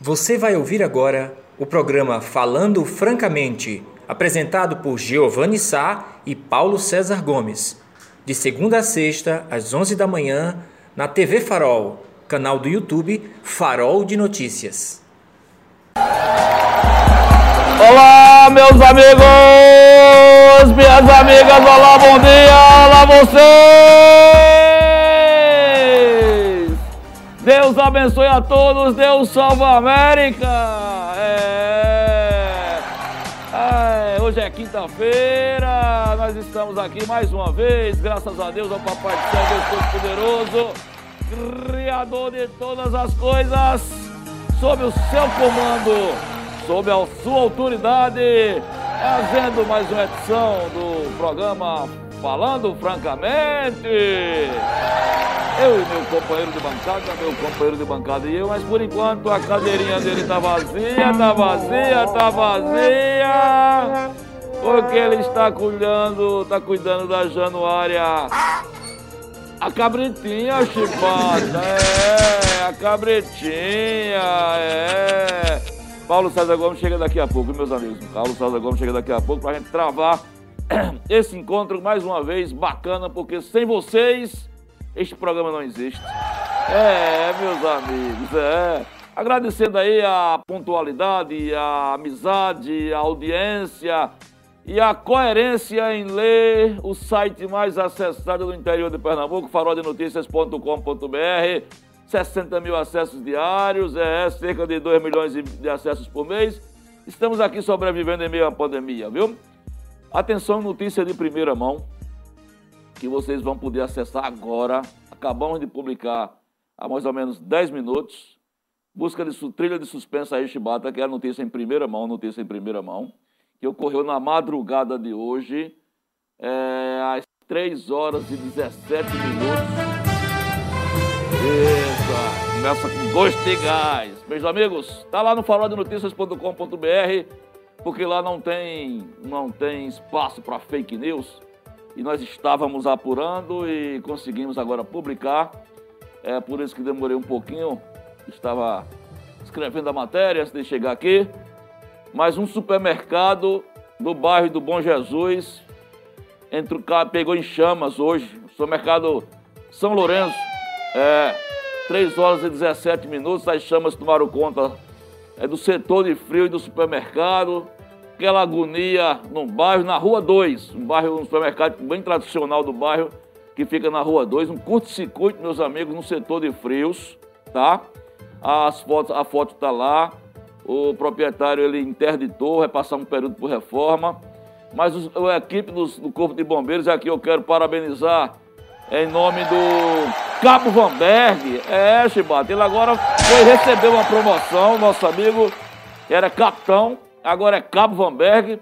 Você vai ouvir agora o programa Falando Francamente, apresentado por Giovanni Sá e Paulo César Gomes, de segunda a sexta, às 11 da manhã, na TV Farol, canal do YouTube Farol de Notícias. Olá, meus amigos, minhas amigas, olá, bom dia, olá vocês! Deus abençoe a todos, Deus salva a América! É... É, hoje é quinta-feira, nós estamos aqui mais uma vez, graças a Deus, ao Papai do Céu, Deus Todo-Poderoso, Criador de todas as coisas, sob o seu comando sob a sua autoridade, fazendo mais uma edição do programa Falando Francamente. Eu e meu companheiro de bancada, meu companheiro de bancada e eu, mas por enquanto a cadeirinha dele tá vazia, tá vazia, tá vazia. Porque ele está cuidando, tá cuidando da Januária. A cabritinha, chibata, é, a cabritinha, é. Paulo César Gomes chega daqui a pouco, meus amigos. Paulo César Gomes chega daqui a pouco para a gente travar esse encontro mais uma vez bacana, porque sem vocês este programa não existe. É, meus amigos, é. Agradecendo aí a pontualidade, a amizade, a audiência e a coerência em ler o site mais acessado do interior de Pernambuco, farodenoticias.com.br 60 mil acessos diários, é cerca de 2 milhões de acessos por mês. Estamos aqui sobrevivendo em meio à pandemia, viu? Atenção, notícia de primeira mão, que vocês vão poder acessar agora. Acabamos de publicar há mais ou menos 10 minutos. Busca de trilha de suspensa aí, Chibata, que é a notícia em primeira mão, notícia em primeira mão, que ocorreu na madrugada de hoje, é, às 3 horas e 17 minutos. Eita, começa com gosto de gás. Meus amigos, tá lá no faroldenoticias.com.br, porque lá não tem, não tem espaço para fake news. E nós estávamos apurando e conseguimos agora publicar. É por isso que demorei um pouquinho. Estava escrevendo a matéria antes de chegar aqui. Mas um supermercado do bairro do Bom Jesus entrou, pegou em chamas hoje. O supermercado São Lourenço é, 3 horas e 17 minutos, as chamas tomaram conta é, do setor de frio e do supermercado. Aquela agonia no bairro, na Rua 2, um bairro, um supermercado bem tradicional do bairro, que fica na Rua 2, um curto-circuito, meus amigos, no setor de frios, tá? As fotos, a foto está lá, o proprietário ele interditou, vai passar um período por reforma, mas a equipe do, do Corpo de Bombeiros, aqui eu quero parabenizar em nome do Cabo Vanberg. É, Chibata, ele agora foi receber uma promoção, nosso amigo era capitão, agora é Cabo Vanberg.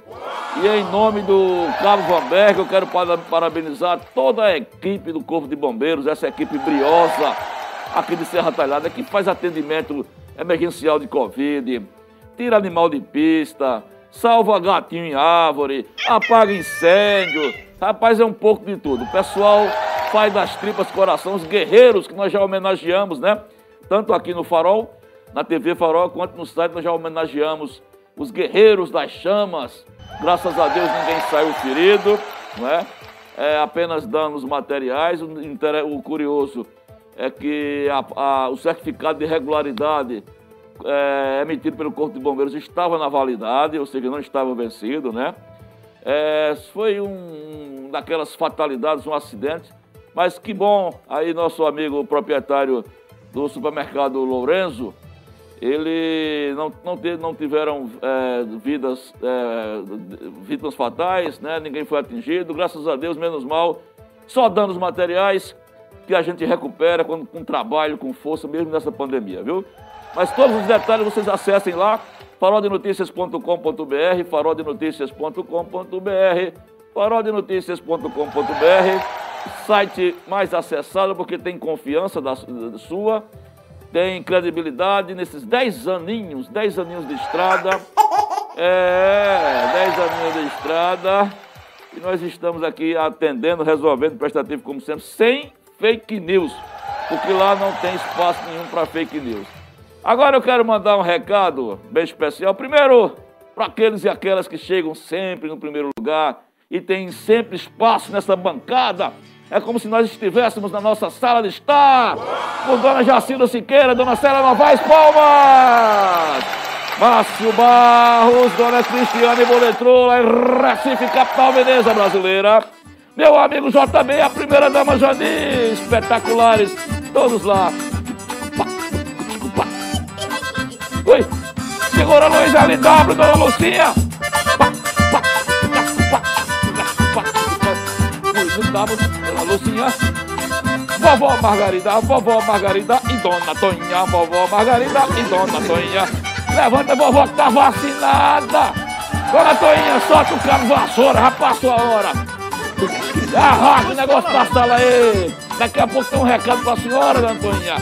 E em nome do Cabo Vanberg, eu quero parabenizar toda a equipe do Corpo de Bombeiros, essa equipe briosa aqui de Serra Talhada, que faz atendimento emergencial de Covid, tira animal de pista, salva gatinho em árvore, apaga incêndio. Rapaz, é um pouco de tudo. O pessoal faz das tripas coração, os guerreiros que nós já homenageamos, né? Tanto aqui no Farol, na TV Farol, quanto no site nós já homenageamos os guerreiros das chamas. Graças a Deus ninguém saiu ferido, não é? é apenas danos materiais. O, o curioso é que a, a, o certificado de regularidade é, emitido pelo Corpo de Bombeiros estava na validade, ou seja, não estava vencido, né? É, foi um daquelas fatalidades, um acidente mas que bom, aí nosso amigo proprietário do supermercado Lourenço, ele não, não, não tiveram é, vidas, é, vítimas fatais, né? ninguém foi atingido, graças a Deus, menos mal, só danos materiais que a gente recupera com, com trabalho, com força, mesmo nessa pandemia, viu? Mas todos os detalhes vocês acessem lá, farodenoticias.com.br, farodenoticias.com.br, farodenoticias.com.br site mais acessado porque tem confiança da, da sua, tem credibilidade nesses 10 aninhos, 10 aninhos de estrada. É, 10 aninhos de estrada. E nós estamos aqui atendendo, resolvendo, prestativo como sempre, sem fake news, porque lá não tem espaço nenhum para fake news. Agora eu quero mandar um recado bem especial. Primeiro, para aqueles e aquelas que chegam sempre no primeiro lugar e têm sempre espaço nessa bancada. É como se nós estivéssemos na nossa sala de estar, com Dona Jacilda Siqueira, Dona Célia Novaes Palmas, Márcio Barros, Dona Cristiane Boletrola, Recife, capital Veneza brasileira. Meu amigo JB, a primeira dama Jani, espetaculares, todos lá. Oi, segura Luiz LW, Dona Lucinha. Luiz LW, Lucinha, vovó Margarida, vovó Margarida e Dona Toninha, vovó Margarida e Dona Toninha. Levanta, vovó, que tá vacinada. Dona Toninha, solta o cabo vassoura, já passou a hora. Arrasta o negócio da sala aí. Daqui a pouco tem um recado pra senhora, Dona Toninha.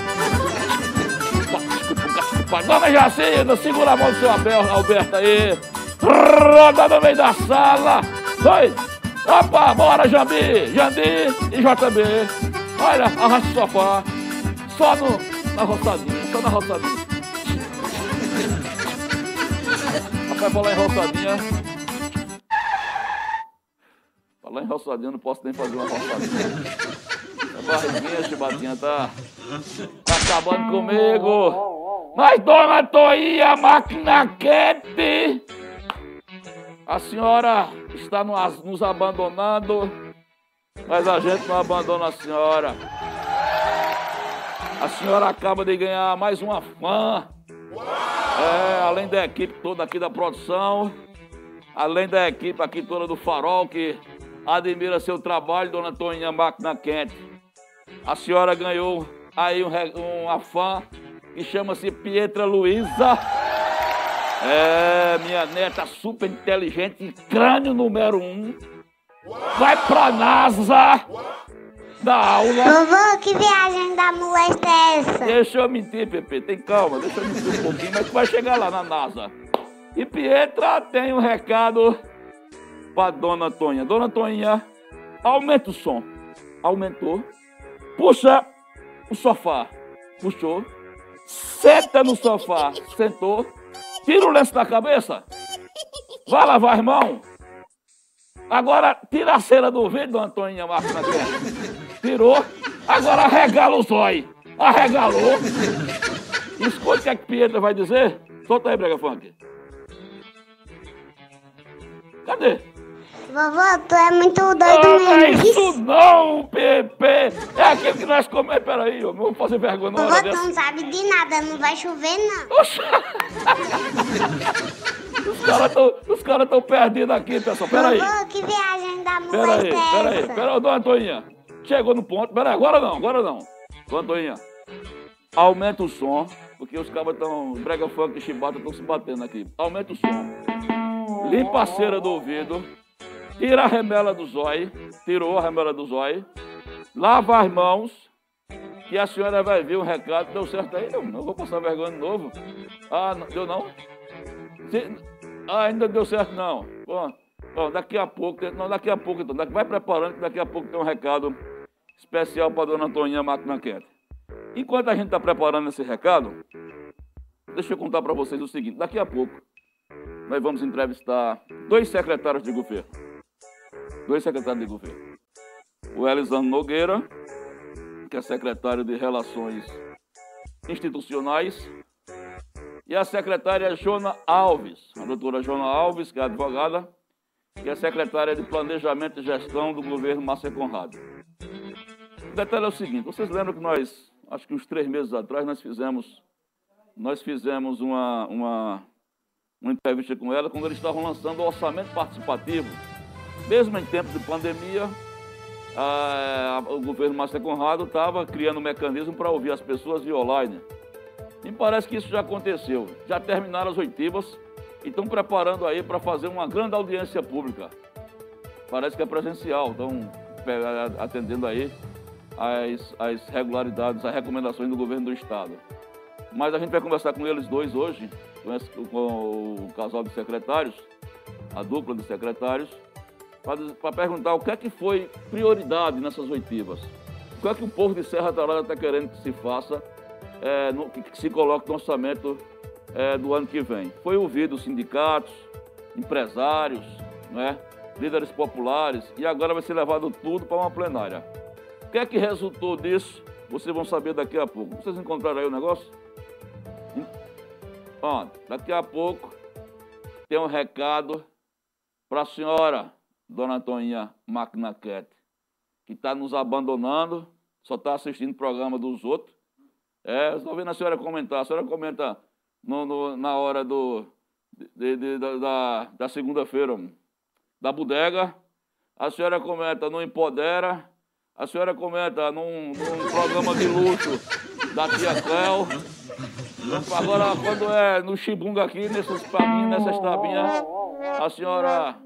Dona Jacinda, segura a mão do seu Alberto aí. Roda no meio da sala. Dois. Opa, bora, Jambi, Jandi e JB. Olha, arrasta o sofá. Só no, na roçadinha, só na roçadinha. Rapaz, falar em roçadinha. Falar em roçadinha, não posso nem fazer uma roçadinha. A barriguinha, chibatinha, tá, tá acabando comigo. Mas, dona Toinha, máquina quente. A senhora está nos abandonando, mas a gente não abandona a senhora. A senhora acaba de ganhar mais uma fã. É, além da equipe toda aqui da produção, além da equipe aqui toda do Farol, que admira seu trabalho, dona Toninha Máquina Quente. A senhora ganhou aí um, uma fã que chama-se Pietra Luiza. É, minha neta super inteligente, crânio número um. Vai pra NASA da aula. Vovô, que viagem da molesta é essa? Deixa eu mentir, Pepe, tem calma, deixa eu mentir um pouquinho, mas tu vai chegar lá na NASA. E Pietra tem um recado pra Dona Tonha. Dona Tonha, aumenta o som. Aumentou. Puxa o sofá. Puxou. Senta no sofá. Sentou Tira o lenço da cabeça. Vai lavar as mãos. Agora tira a cera do vidro, Antônio Marcos Tirou. Agora arregala o zóio. Arregalou. Escuta o que a Pietra vai dizer. Solta aí, Brega Funk. Cadê? Vovô, tu é muito doido ah, mesmo. Não é isso não, Pepe. É aquilo que nós comemos. Peraí, eu vou fazer vergonha. Vovô, tu não sabe de nada. Não vai chover, não. os caras estão os cara tão perdidos aqui, pessoal. Peraí. Vovô, que viagem da mulher Peraí, é peraí. Peraí, dona Antoninha. Chegou no ponto. Peraí, agora não, agora não. Dona Antoninha, aumenta o som. Porque os cabos estão... Brega funk e chibata estão se batendo aqui. Aumenta o som. Limpa a cera do ouvido. Tira a remela do zóio, tirou a remela do zóio, lava as mãos, que a senhora vai ver o recado. Deu certo aí? Eu não vou passar vergonha de novo. Ah, não, deu não? Se, ah, ainda deu certo não. Bom, bom, daqui a pouco, não, daqui a pouco então, vai preparando que daqui a pouco tem um recado especial para dona Antoninha Máquina Quente. Enquanto a gente está preparando esse recado, deixa eu contar para vocês o seguinte: daqui a pouco nós vamos entrevistar dois secretários de governo dois secretários de governo. O Elisandro Nogueira, que é secretário de Relações Institucionais, e a secretária Jona Alves, a doutora Jona Alves, que é advogada, que é secretária de Planejamento e Gestão do governo Márcia Conrado. O detalhe é o seguinte, vocês lembram que nós, acho que uns três meses atrás, nós fizemos, nós fizemos uma, uma, uma entrevista com ela quando eles estavam lançando o orçamento participativo mesmo em tempos de pandemia, a, o governo Márcio Conrado estava criando um mecanismo para ouvir as pessoas via online. Me parece que isso já aconteceu. Já terminaram as oitivas e estão preparando aí para fazer uma grande audiência pública. Parece que é presencial, estão atendendo aí as, as regularidades, as recomendações do governo do Estado. Mas a gente vai conversar com eles dois hoje, com, esse, com o casal de secretários, a dupla de secretários, para perguntar o que é que foi prioridade nessas oitivas. O que é que o povo de Serra Talada está querendo que se faça é, no, que, que, se coloque no orçamento é, do ano que vem. Foi ouvido sindicatos, empresários, né, líderes populares e agora vai ser levado tudo para uma plenária. O que é que resultou disso? Vocês vão saber daqui a pouco. Vocês encontraram aí o negócio? Ó, daqui a pouco tem um recado para a senhora, dona Antoninha Macnaquete, que está nos abandonando, só está assistindo o programa dos outros. É, estou vendo a senhora comentar. A senhora comenta no, no, na hora do, de, de, da, da segunda-feira da bodega. A senhora comenta no Empodera. A senhora comenta num, num programa de luxo da tia Cléo. Agora, quando é no Chibunga aqui, nessas tabinhas, a senhora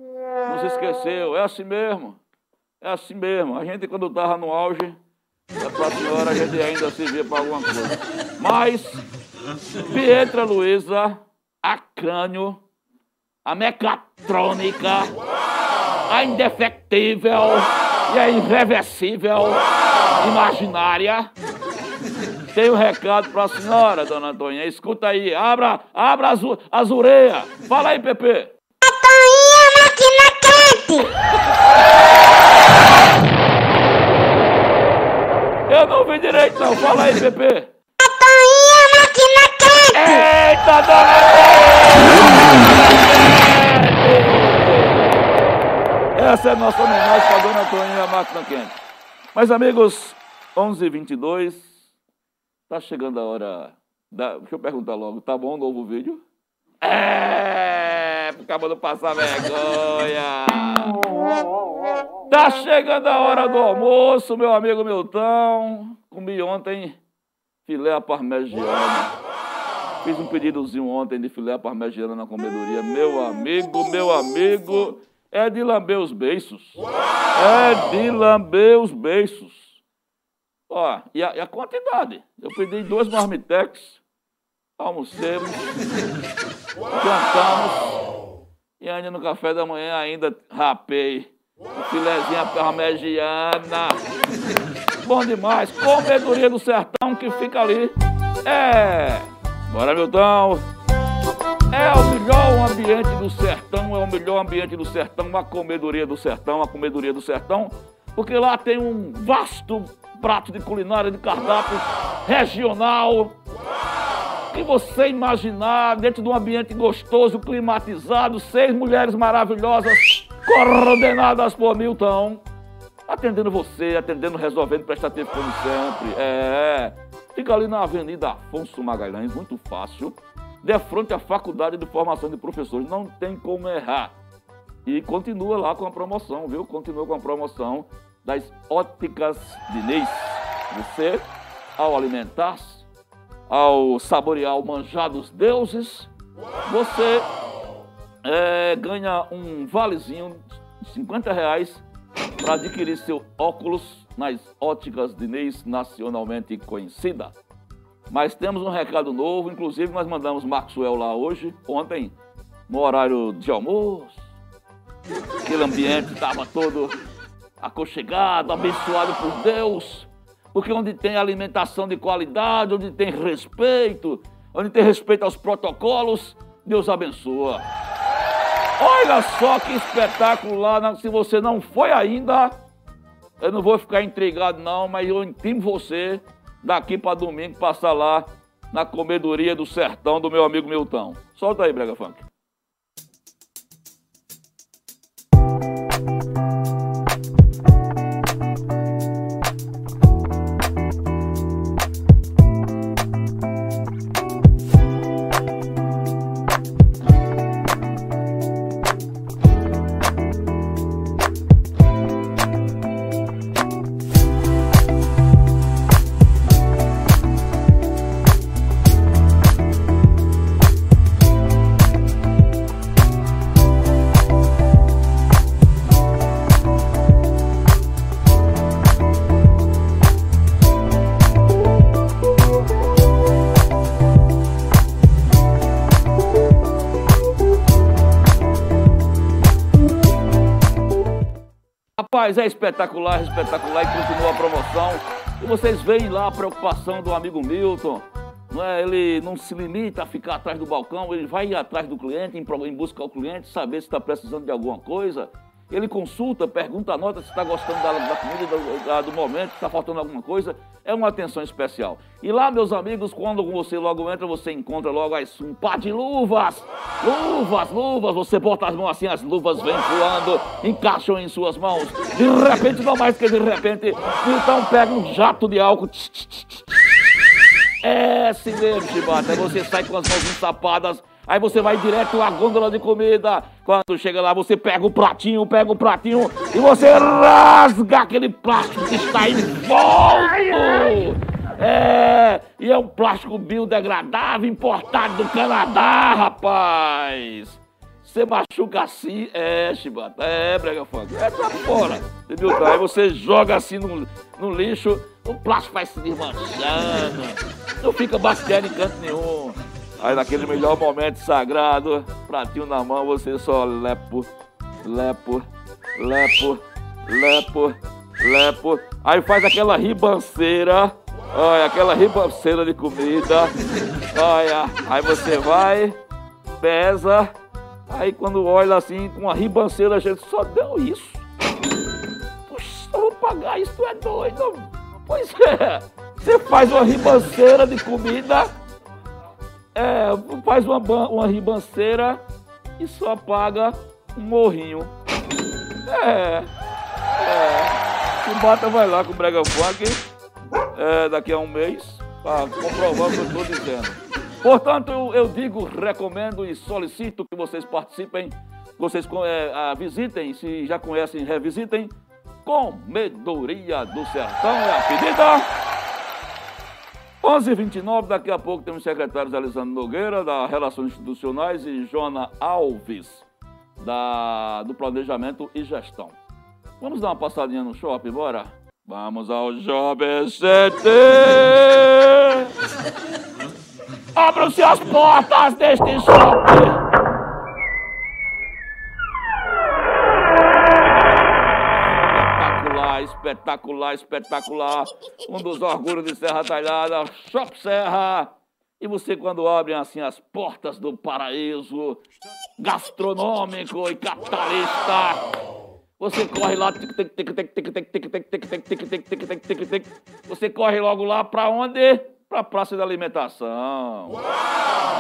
não se esqueceu. É assim mesmo. É assim mesmo. A gente, quando estava no auge, para a senhora a gente ainda se vê para alguma coisa. Mas, Pietra Luiza, a crânio, a mecatrônica, a indefectível e a irreversível, imaginária, tem um recado para a senhora, dona Antônia. Escuta aí, abra, abra as, as ureias. Fala aí, Pepe. Quente. Eu não ouvi direito, não. Fala aí, Pepe. Antônia máquina quente. Eita, dona! Essa é a nossa homenagem para a dona Antônia Máquina Quente. Mas, amigos, 11h22. Tá chegando a hora. Da... Deixa eu perguntar logo, tá bom o novo vídeo? É, acabou de passar vergonha. Tá chegando a hora do almoço, meu amigo Milton. Comi ontem filé à parmegiana. Fiz um pedidozinho ontem de filé à parmegiana na comedoria. Meu amigo, meu amigo, é de lamber os beiços. É de lamber os beiços. Ó, e a, e a quantidade? Eu pedi dois marmitex, almocemos, jantamos, e ainda no café da manhã ainda rapei. Um filezinho parmegiana. Bom demais. Comedoria do sertão que fica ali. É. Bora, Milton. É o melhor ambiente do sertão, é o melhor ambiente do sertão, a comedoria do sertão, a comedoria do sertão, porque lá tem um vasto prato de culinária de cardápio regional. Que você imaginar dentro de um ambiente gostoso, climatizado, seis mulheres maravilhosas, coordenadas por Milton, atendendo você, atendendo, resolvendo, prestativo como sempre. É, fica ali na Avenida Afonso Magalhães, muito fácil, de frente à Faculdade de Formação de Professores, não tem como errar. E continua lá com a promoção, viu? Continua com a promoção das óticas Diniz. Você, ao alimentar-se, ao saborear o manjar dos deuses, você é, ganha um valezinho de 50 reais para adquirir seu óculos nas óticas Diniz nacionalmente conhecida. Mas temos um recado novo, inclusive nós mandamos Maxwell lá hoje, ontem, no horário de almoço. Aquele ambiente estava todo aconchegado, abençoado por Deus. Porque onde tem alimentação de qualidade, onde tem respeito, onde tem respeito aos protocolos, Deus abençoa. Olha só que espetáculo lá. Se você não foi ainda, eu não vou ficar intrigado não, mas eu intimo você daqui para domingo passar lá na comedoria do sertão do meu amigo Milton. Solta aí, Brega Funk. Rapaz, é espetacular, espetacular e continua a promoção. E vocês veem lá a preocupação do amigo Milton não é? ele não se limita a ficar atrás do balcão, ele vai atrás do cliente, em, busca ao cliente, saber se está precisando de alguma coisa. Ele consulta, pergunta a nota se está gostando da, da comida, do, do momento, se está faltando alguma coisa. É uma atenção especial. E lá, meus amigos, quando você logo entra, você encontra logo as, um par de luvas. Luvas, luvas. Você bota as mãos assim, as luvas vêm voando, encaixam em suas mãos. De repente, não mais que de repente, então pega um jato de álcool. é assim mesmo, Chibata. Aí você sai com as mãos ensapadas. Aí você vai direto à gôndola de comida. Quando chega lá, você pega o pratinho, pega o pratinho e você rasga aquele plástico que está envolto. É, e é um plástico biodegradável importado do Canadá, rapaz. Você machuca assim, é, Chibata, é, brega funk, é pra fora, entendeu? Aí você joga assim no, no lixo, o plástico vai se desmanchando, não fica bactéria em canto nenhum. Aí naquele melhor momento sagrado, pratinho na mão, você só lepo, lepo, lepo, lepo, lepo. Aí faz aquela ribanceira, olha, aquela ribanceira de comida, olha, aí você vai, pesa, Aí quando olha assim, com a ribanceira, a gente só deu isso. Puxa, eu vou pagar isso, tu é doido. Pois é, você faz uma ribanceira de comida, é, faz uma, uma ribanceira e só paga um morrinho. É, é. O Bata vai lá com o Brega Funk é, daqui a um mês para comprovar o que eu estou dizendo. Portanto, eu, eu digo, recomendo e solicito que vocês participem, vocês é, visitem, se já conhecem, revisitem. Comedoria do Sertão é a pedida. 11h29, daqui a pouco temos os secretários Alessandro Nogueira, da Relações Institucionais, e Jona Alves, da, do Planejamento e Gestão. Vamos dar uma passadinha no shopping, bora? Vamos ao Shopping CT! Abram-se as portas deste shopping! espetacular, espetacular. Um dos orgulhos de Serra Talhada, Shop Serra. E você, quando abrem assim as portas do paraíso gastronômico e capitalista, você corre lá. Você corre logo lá para onde? Para a praça da alimentação.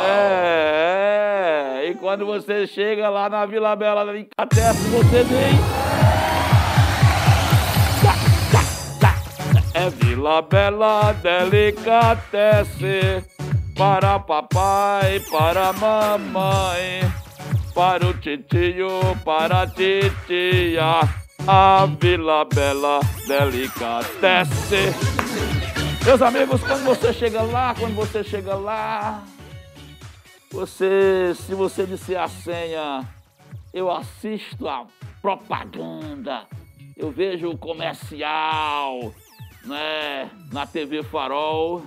É, é. E quando você chega lá na Vila Bela da se você vem. É Vila Bela Delicatesse para papai, para mamãe, para o titio, para a titia. A Vila Bela Delicatesse. Meus amigos, quando você chega lá, quando você chega lá, você, se você disser a senha, eu assisto a propaganda, eu vejo o comercial, né, na TV Farol.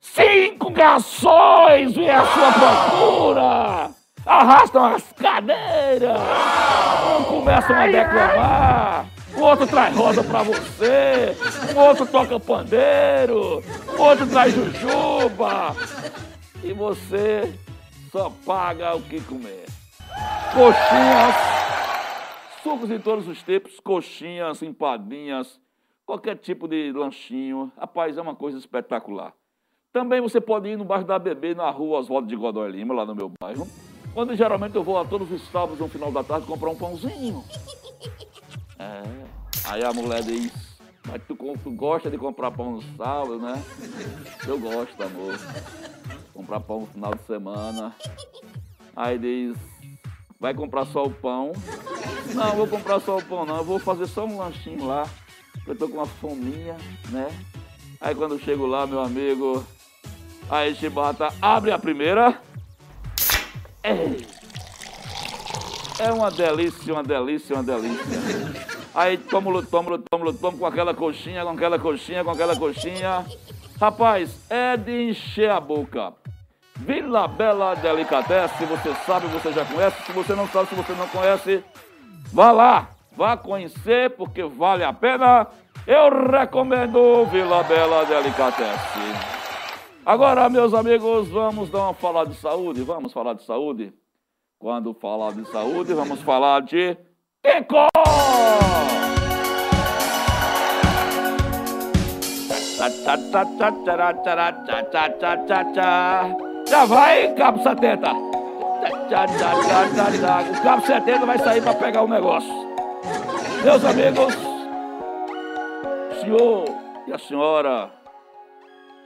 Cinco garçons vêm à sua procura, arrastam as cadeiras, um começam a declamar, o outro traz rosa pra você, o outro toca pandeiro, o outro traz jujuba, e você só paga o que comer. Coxinhas, sucos em todos os tipos, coxinhas, empadinhas, qualquer tipo de lanchinho. Rapaz, é uma coisa espetacular. Também você pode ir no bairro da Bebê, na rua Oswaldo de Godoy Lima, lá no meu bairro. Onde geralmente eu vou a todos os sábados, no final da tarde, comprar um pãozinho. É. Aí a mulher diz, mas tu, tu gosta de comprar pão no sábado, né? Eu gosto, amor. Comprar pão no final de semana. Aí diz, vai comprar só o pão? Não, vou comprar só o pão não, eu vou fazer só um lanchinho lá. Eu tô com uma fominha, né? Aí quando eu chego lá, meu amigo, aí Chibata abre a primeira. Ei! É uma delícia, uma delícia, uma delícia. Aí tômulo, tômulo, tômulo, tômulo com aquela coxinha, com aquela coxinha, com aquela coxinha. Rapaz, é de encher a boca. Vila Bela Delicatessen, se você sabe, você já conhece. Se você não sabe, se você não conhece, vá lá, vá conhecer, porque vale a pena. Eu recomendo Vila Bela Delicatessen. Agora, meus amigos, vamos dar uma falar de saúde. Vamos falar de saúde. Quando falar de saúde, vamos falar de Kiko! Já vai, cabo 70. O cabo 70 vai sair para pegar o negócio. Meus amigos, o senhor e a senhora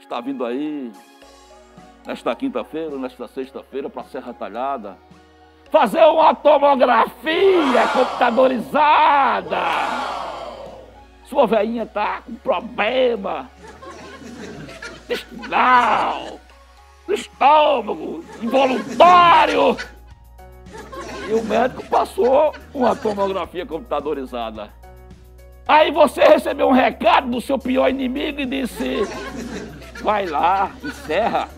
está vindo aí nesta quinta-feira, nesta sexta-feira para Serra Talhada fazer uma tomografia computadorizada. Sua veinha tá com problema intestinal, estômago, involuntário. E o médico passou uma tomografia computadorizada. Aí você recebeu um recado do seu pior inimigo e disse: vai lá, encerra,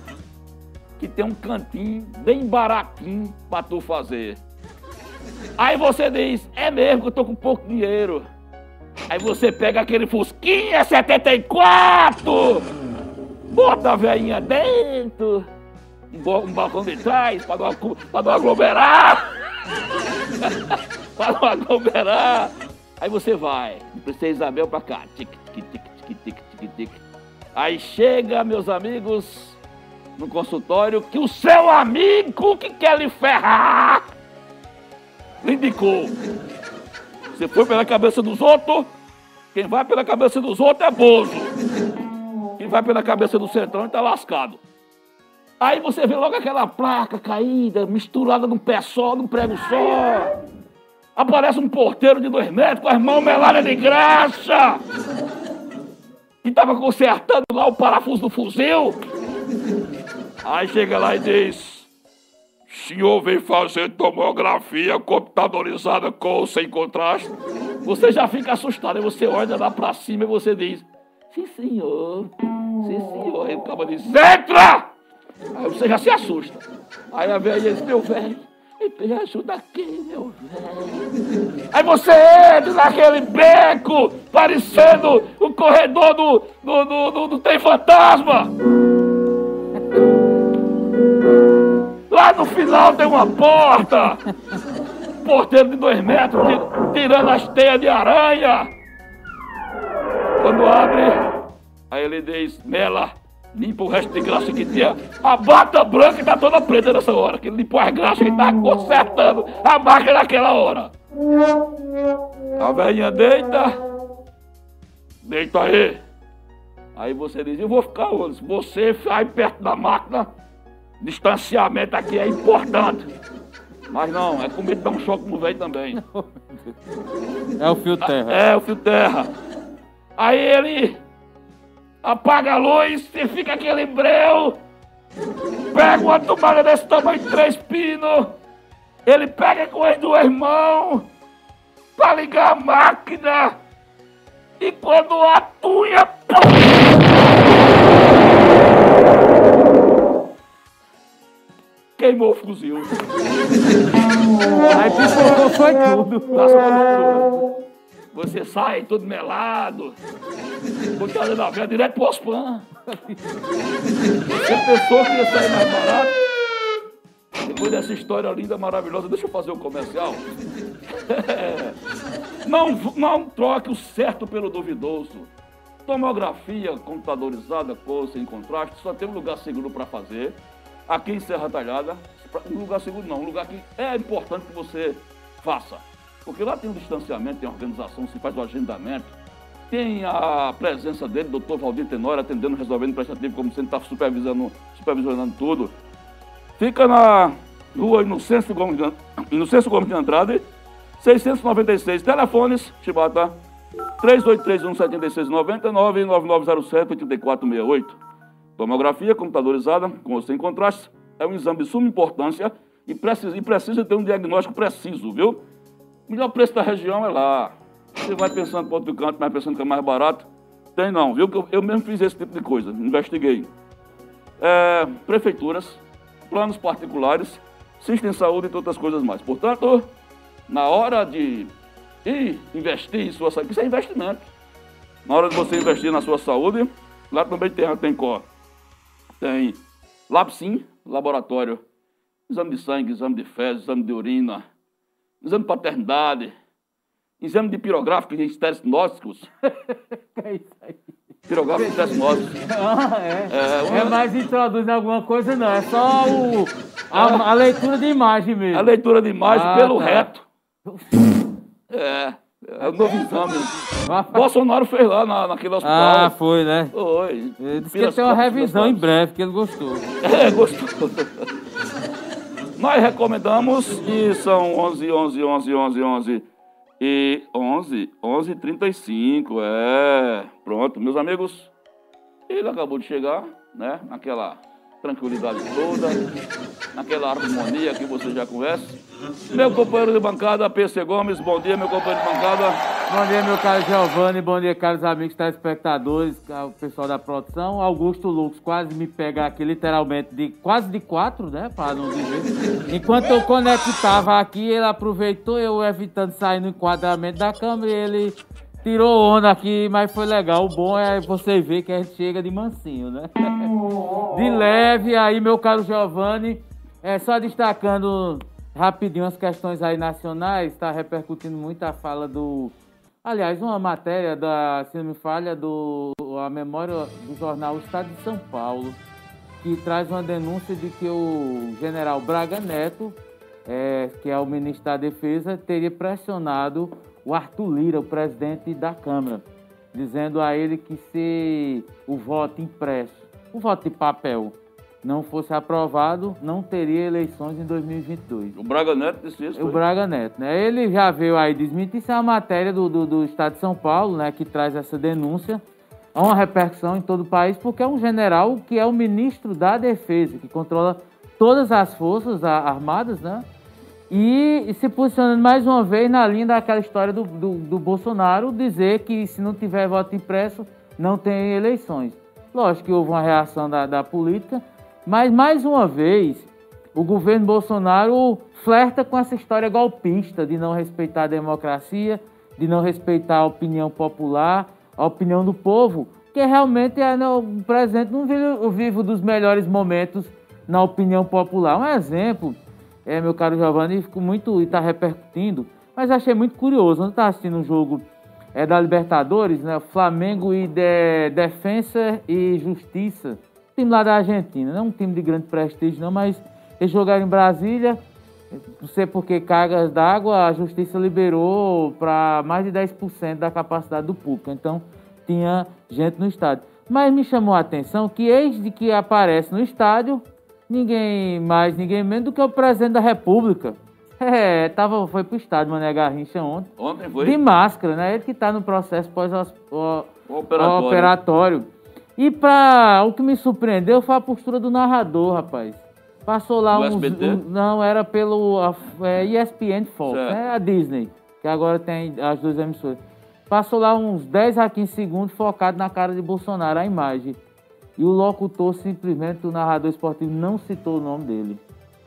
que tem um cantinho bem baratinho pra tu fazer. Aí você diz: é mesmo que eu tô com pouco dinheiro. Aí você pega aquele Fusquinha 74, bota a veinha dentro, um balcão de trás pra não aglomerar. Para não aglomerar. Aí você vai, Princesa Isabel pra cá. Tic, tic, tic, tic, tic, tic. Aí chega, meus amigos, no consultório, que o seu amigo que quer lhe ferrar lhe indicou. Você foi pela cabeça dos outros, quem vai pela cabeça dos outros é bozo. Quem vai pela cabeça do centrão está lascado. Aí você vê logo aquela placa caída, misturada num pé só, num prego só. Aparece um porteiro de dois metros com as mãos meladas de graxa. Que estava consertando lá o parafuso do fuzil. Aí chega lá e diz: Senhor vem fazer tomografia computadorizada com ou sem contraste. Você já fica assustado. Aí você olha lá pra cima e você diz: Sim, senhor. Sim, senhor. Aí o cara diz: Entra! Aí você já se assusta. Aí a velha diz: Meu velho, me ajuda aqui, meu velho. Aí você entra naquele beco, parecendo o corredor do, do, do, do, do Tem Fantasma. Lá no final tem uma porta. Porteiro de dois metros, tirando as teias de aranha. Quando abre, aí ele diz, Mela, limpa o resto de graxa que tinha. A bata branca está toda preta nessa hora, que ele limpou as graxas que está consertando a máquina naquela hora. A velhinha deita, deita aí. Aí você diz, eu vou ficar onde? Você vai perto da máquina, distanciamento aqui é importante. Mas não, é com medo de dar um choque no velho também. É o fio terra. É, o fio terra. Aí ele apaga a luz e fica aquele breu. Pega uma tomada desse tamanho, três pinos. Ele pega com as duas mãos para ligar a máquina. E quando a tunha. Queimou o fuzil. Aí pipocou foi tudo. Nossa, você sai todo melado, botando na vela direto pro Ospan. Você pensou que ia sair mais barato? Depois dessa história linda, maravilhosa, deixa eu fazer o um comercial. Não, não troque o certo pelo duvidoso. Tomografia computadorizada, com sem contraste, só tem um lugar seguro para fazer aqui em Serra Talhada, um lugar seguro não, um lugar que é importante que você faça. Porque lá tem um distanciamento, tem organização, se faz o agendamento, tem a presença dele, doutor Valdir Tenório, atendendo, resolvendo prestativo, como sempre está supervisionando, supervisionando tudo. Fica na rua Inocêncio Gomes de, Inocêncio Gomes de Andrade, 696. Telefones, Chibata, 3831 7699 e 9907 8468. Tomografia computadorizada, com ou sem contraste, é um exame de suma importância e precisa, e precisa ter um diagnóstico preciso, viu? O melhor preço da região é lá. Você vai pensando para outro canto, mas pensando que é mais barato. Tem não, viu? Eu, eu mesmo fiz esse tipo de coisa, investiguei. É, prefeituras, planos particulares, sistema de saúde e outras coisas mais. Portanto, na hora de ir investir em sua saúde, isso é investimento. Na hora de você investir na sua saúde, lá também tem a Tencor. tem Lapsim, laboratório, exame de sangue, exame de fezes, exame de urina, exame de paternidade, exame de pirográfico e testes gnósticos. É isso aí. Pirográfico e gnósticos. Ah, é. É, É mais introduz alguma coisa, não. É só o, a, a leitura de imagem mesmo. A leitura de imagem Ah, pelo tá. reto. É, é o novo exame. Bolsonaro fez lá na, naquele hospital. Ah, foi, né? Foi. Ele disse que tem uma revisão em breve, que ele gostou. É, gostou. Nós recomendamos e são 11, 11, 11, 11, 11 e 11, 11 e 35, é. Pronto, meus amigos, ele acabou de chegar, né, naquela tranquilidade toda, naquela harmonia que você já conhece. Meu companheiro de bancada, PC Gomes, bom dia, meu companheiro de bancada. Bom dia, meu caro Giovanni. Bom dia, caros amigos telespectadores, o pessoal da produção. Augusto Lux quase me pega aqui, literalmente, de quase de quatro, né? Para não dizer. Enquanto eu conectava aqui, ele aproveitou, eu evitando sair no enquadramento da câmera, e ele tirou onda aqui, mas foi legal. O bom é você ver que a gente chega de mansinho, né? De leve aí, meu caro Giovanni. É só destacando rapidinho as questões aí nacionais, está repercutindo muito a fala do. Aliás, uma matéria da, se não me falha, do a memória do jornal Estado de São Paulo, que traz uma denúncia de que o general Braga Neto, é, que é o ministro da Defesa, teria pressionado o Arthur Lira, o presidente da Câmara, dizendo a ele que se o voto impresso, o voto de papel, não fosse aprovado, não teria eleições em 2022. O Braga Neto disse isso. O foi? Braga Neto, né? Ele já veio aí desmentir, isso é uma matéria do, do, do Estado de São Paulo, né? Que traz essa denúncia. Há uma repercussão em todo o país, porque é um general que é o ministro da Defesa, que controla todas as forças armadas, né? E, e se posicionando mais uma vez na linha daquela história do, do, do Bolsonaro, dizer que se não tiver voto impresso, não tem eleições. Lógico que houve uma reação da, da política, mas mais uma vez, o governo Bolsonaro flerta com essa história golpista de não respeitar a democracia, de não respeitar a opinião popular, a opinião do povo, que realmente é, não, o presidente não vive, vive dos melhores momentos na opinião popular. Um exemplo, é, meu caro Giovanni, ficou muito e está repercutindo, mas achei muito curioso. Ontem estava assistindo um jogo é, da Libertadores, né? Flamengo e de, Defensa e Justiça, time lá da Argentina, não é um time de grande prestígio, não, mas eles jogaram em Brasília. Não sei por que cargas d'água, a justiça liberou para mais de 10% da capacidade do público. Então, tinha gente no estádio. Mas me chamou a atenção que, eis de que aparece no estádio, ninguém mais, ninguém menos do que o presidente da República. É, tava, foi pro estádio, Mané Garrincha ontem. Ontem foi De máscara, né? Ele que tá no processo pós-operatório. E pra, o que me surpreendeu foi a postura do narrador, rapaz. Passou lá um- não, era pelo a, é, ESPN Fox, Certo. né? A Disney, que agora tem as duas emissoras. Passou lá uns 10 a 15 segundos focado na cara de Bolsonaro, a imagem. E o locutor, simplesmente, o narrador esportivo, não citou o nome dele.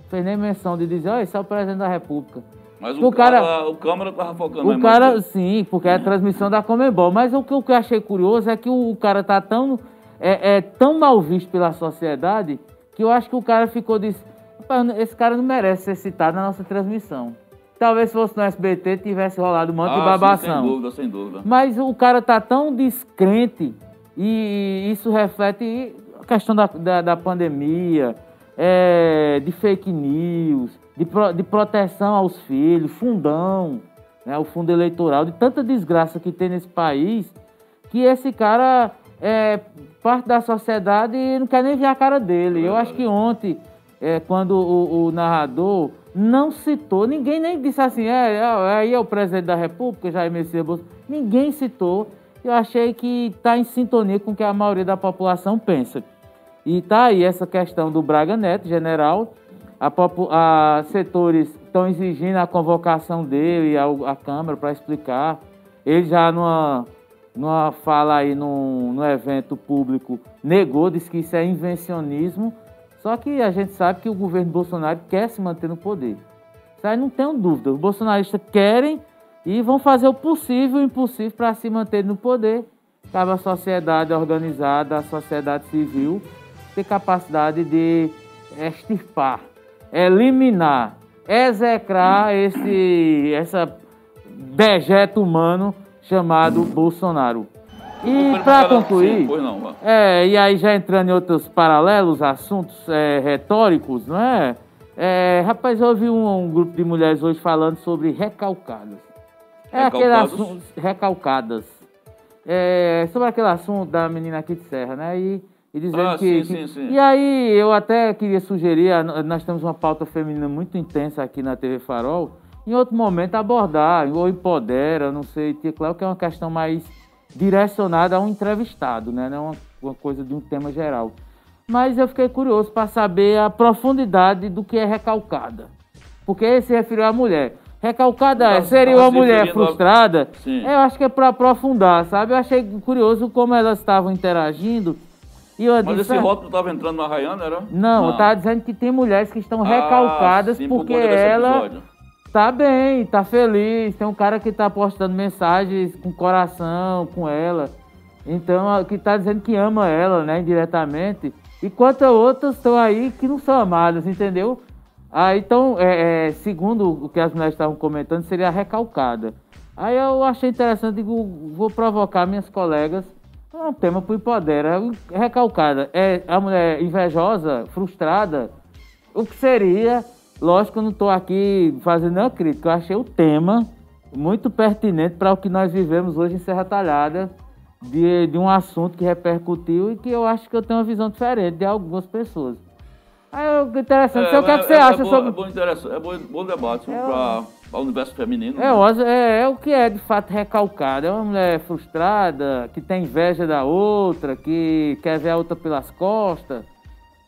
Fez nem menção de dizer, olha, esse é o presidente da República. Mas O o, cara- cara, o câmera tava focando O imagem cara, sim, porque é a transmissão da Comembol. Mas o que, o que eu achei curioso é que o, cara tá tão, é, é tão mal visto pela sociedade que eu acho que o cara ficou disse, "Rapaz, esse cara não merece ser citado na nossa transmissão. Talvez se fosse no SBT tivesse rolado um monte de Ah, sim, babação. sem dúvida, sem dúvida. Mas o cara tá tão descrente e isso reflete a questão da, da, da pandemia, é, de fake news, de, pro- de proteção aos filhos, fundão, né, o fundo eleitoral, de tanta desgraça que tem nesse país, que esse cara é parte da sociedade e não quer nem ver a cara dele. Eu acho que ontem, é, quando o, o narrador não citou, ninguém nem disse assim, é, é, aí é o presidente da República, Jair Messias Bolsonaro, ninguém citou. Eu achei que está em sintonia com o que a maioria da população pensa. E tá aí essa questão do Braga Neto, general. A, a setores estão exigindo a convocação dele ao- à Câmara para explicar. Ele já numa, numa fala aí no, no evento público negou, disse que isso é invencionismo. Só que a gente sabe que o governo Bolsonaro quer se manter no poder. Isso aí não tenho dúvida. Os bolsonaristas querem e vão fazer o possível e o impossível para se manter no poder. Cabe a sociedade organizada, a sociedade civil, ter capacidade de extirpar, eliminar, execrar esse essa dejeto humano chamado Bolsonaro. E para concluir, Pois não, é, e aí já entrando em outros paralelos, assuntos é, retóricos, não é? É, rapaz, eu ouvi um, um grupo de mulheres hoje falando sobre recalcadas. É aquele assunto. Recalcadas. É, sobre aquele assunto da menina aqui de Serra, né? E, e dizendo Ah, que, sim, que- sim, sim. E aí eu até queria sugerir, nós temos uma pauta feminina muito intensa aqui na TV Farol, em outro momento abordar, ou empodera, não sei, Cléo, que é uma questão mais direcionada a um entrevistado, né? Não é uma, uma coisa de um tema geral. Mas eu fiquei curioso para saber a profundidade do que é recalcada. Porque se referiu à mulher. Recalcada Tá- é, seria tá uma mulher frustrada. Sim. Eu acho que é para aprofundar, sabe? Eu achei curioso como elas estavam interagindo. E eu Mas disse, esse "Ah, rótulo estava entrando na Rayana, era? não, eu tava dizendo que tem mulheres que estão recalcadas Ah, sim, por porque desse ela. Tá bem, tá feliz. Tem um cara que tá postando mensagens com coração com ela. Então, que tá dizendo que ama ela, né, indiretamente. Enquanto outras estão aí que não são amadas, entendeu? Aí, então, é, é, segundo o que as mulheres estavam comentando, seria recalcada. Aí eu achei interessante, digo, vou provocar minhas colegas. É um tema pro Empodera. Recalcada. É a mulher invejosa, frustrada, o que seria, lógico, eu não estou aqui fazendo nenhuma crítica, eu achei o tema muito pertinente para o que nós vivemos hoje em Serra Talhada, de, de um assunto que repercutiu e que eu acho que eu tenho uma visão diferente de algumas pessoas. Aí, eu- interessante, sei o que, é que você é, acha é bom, sobre... É bom, é bom, bom debate para o universo feminino. É, né? é, é o que é de fato recalcado. É uma mulher frustrada, que tem inveja da outra, que quer ver a outra pelas costas.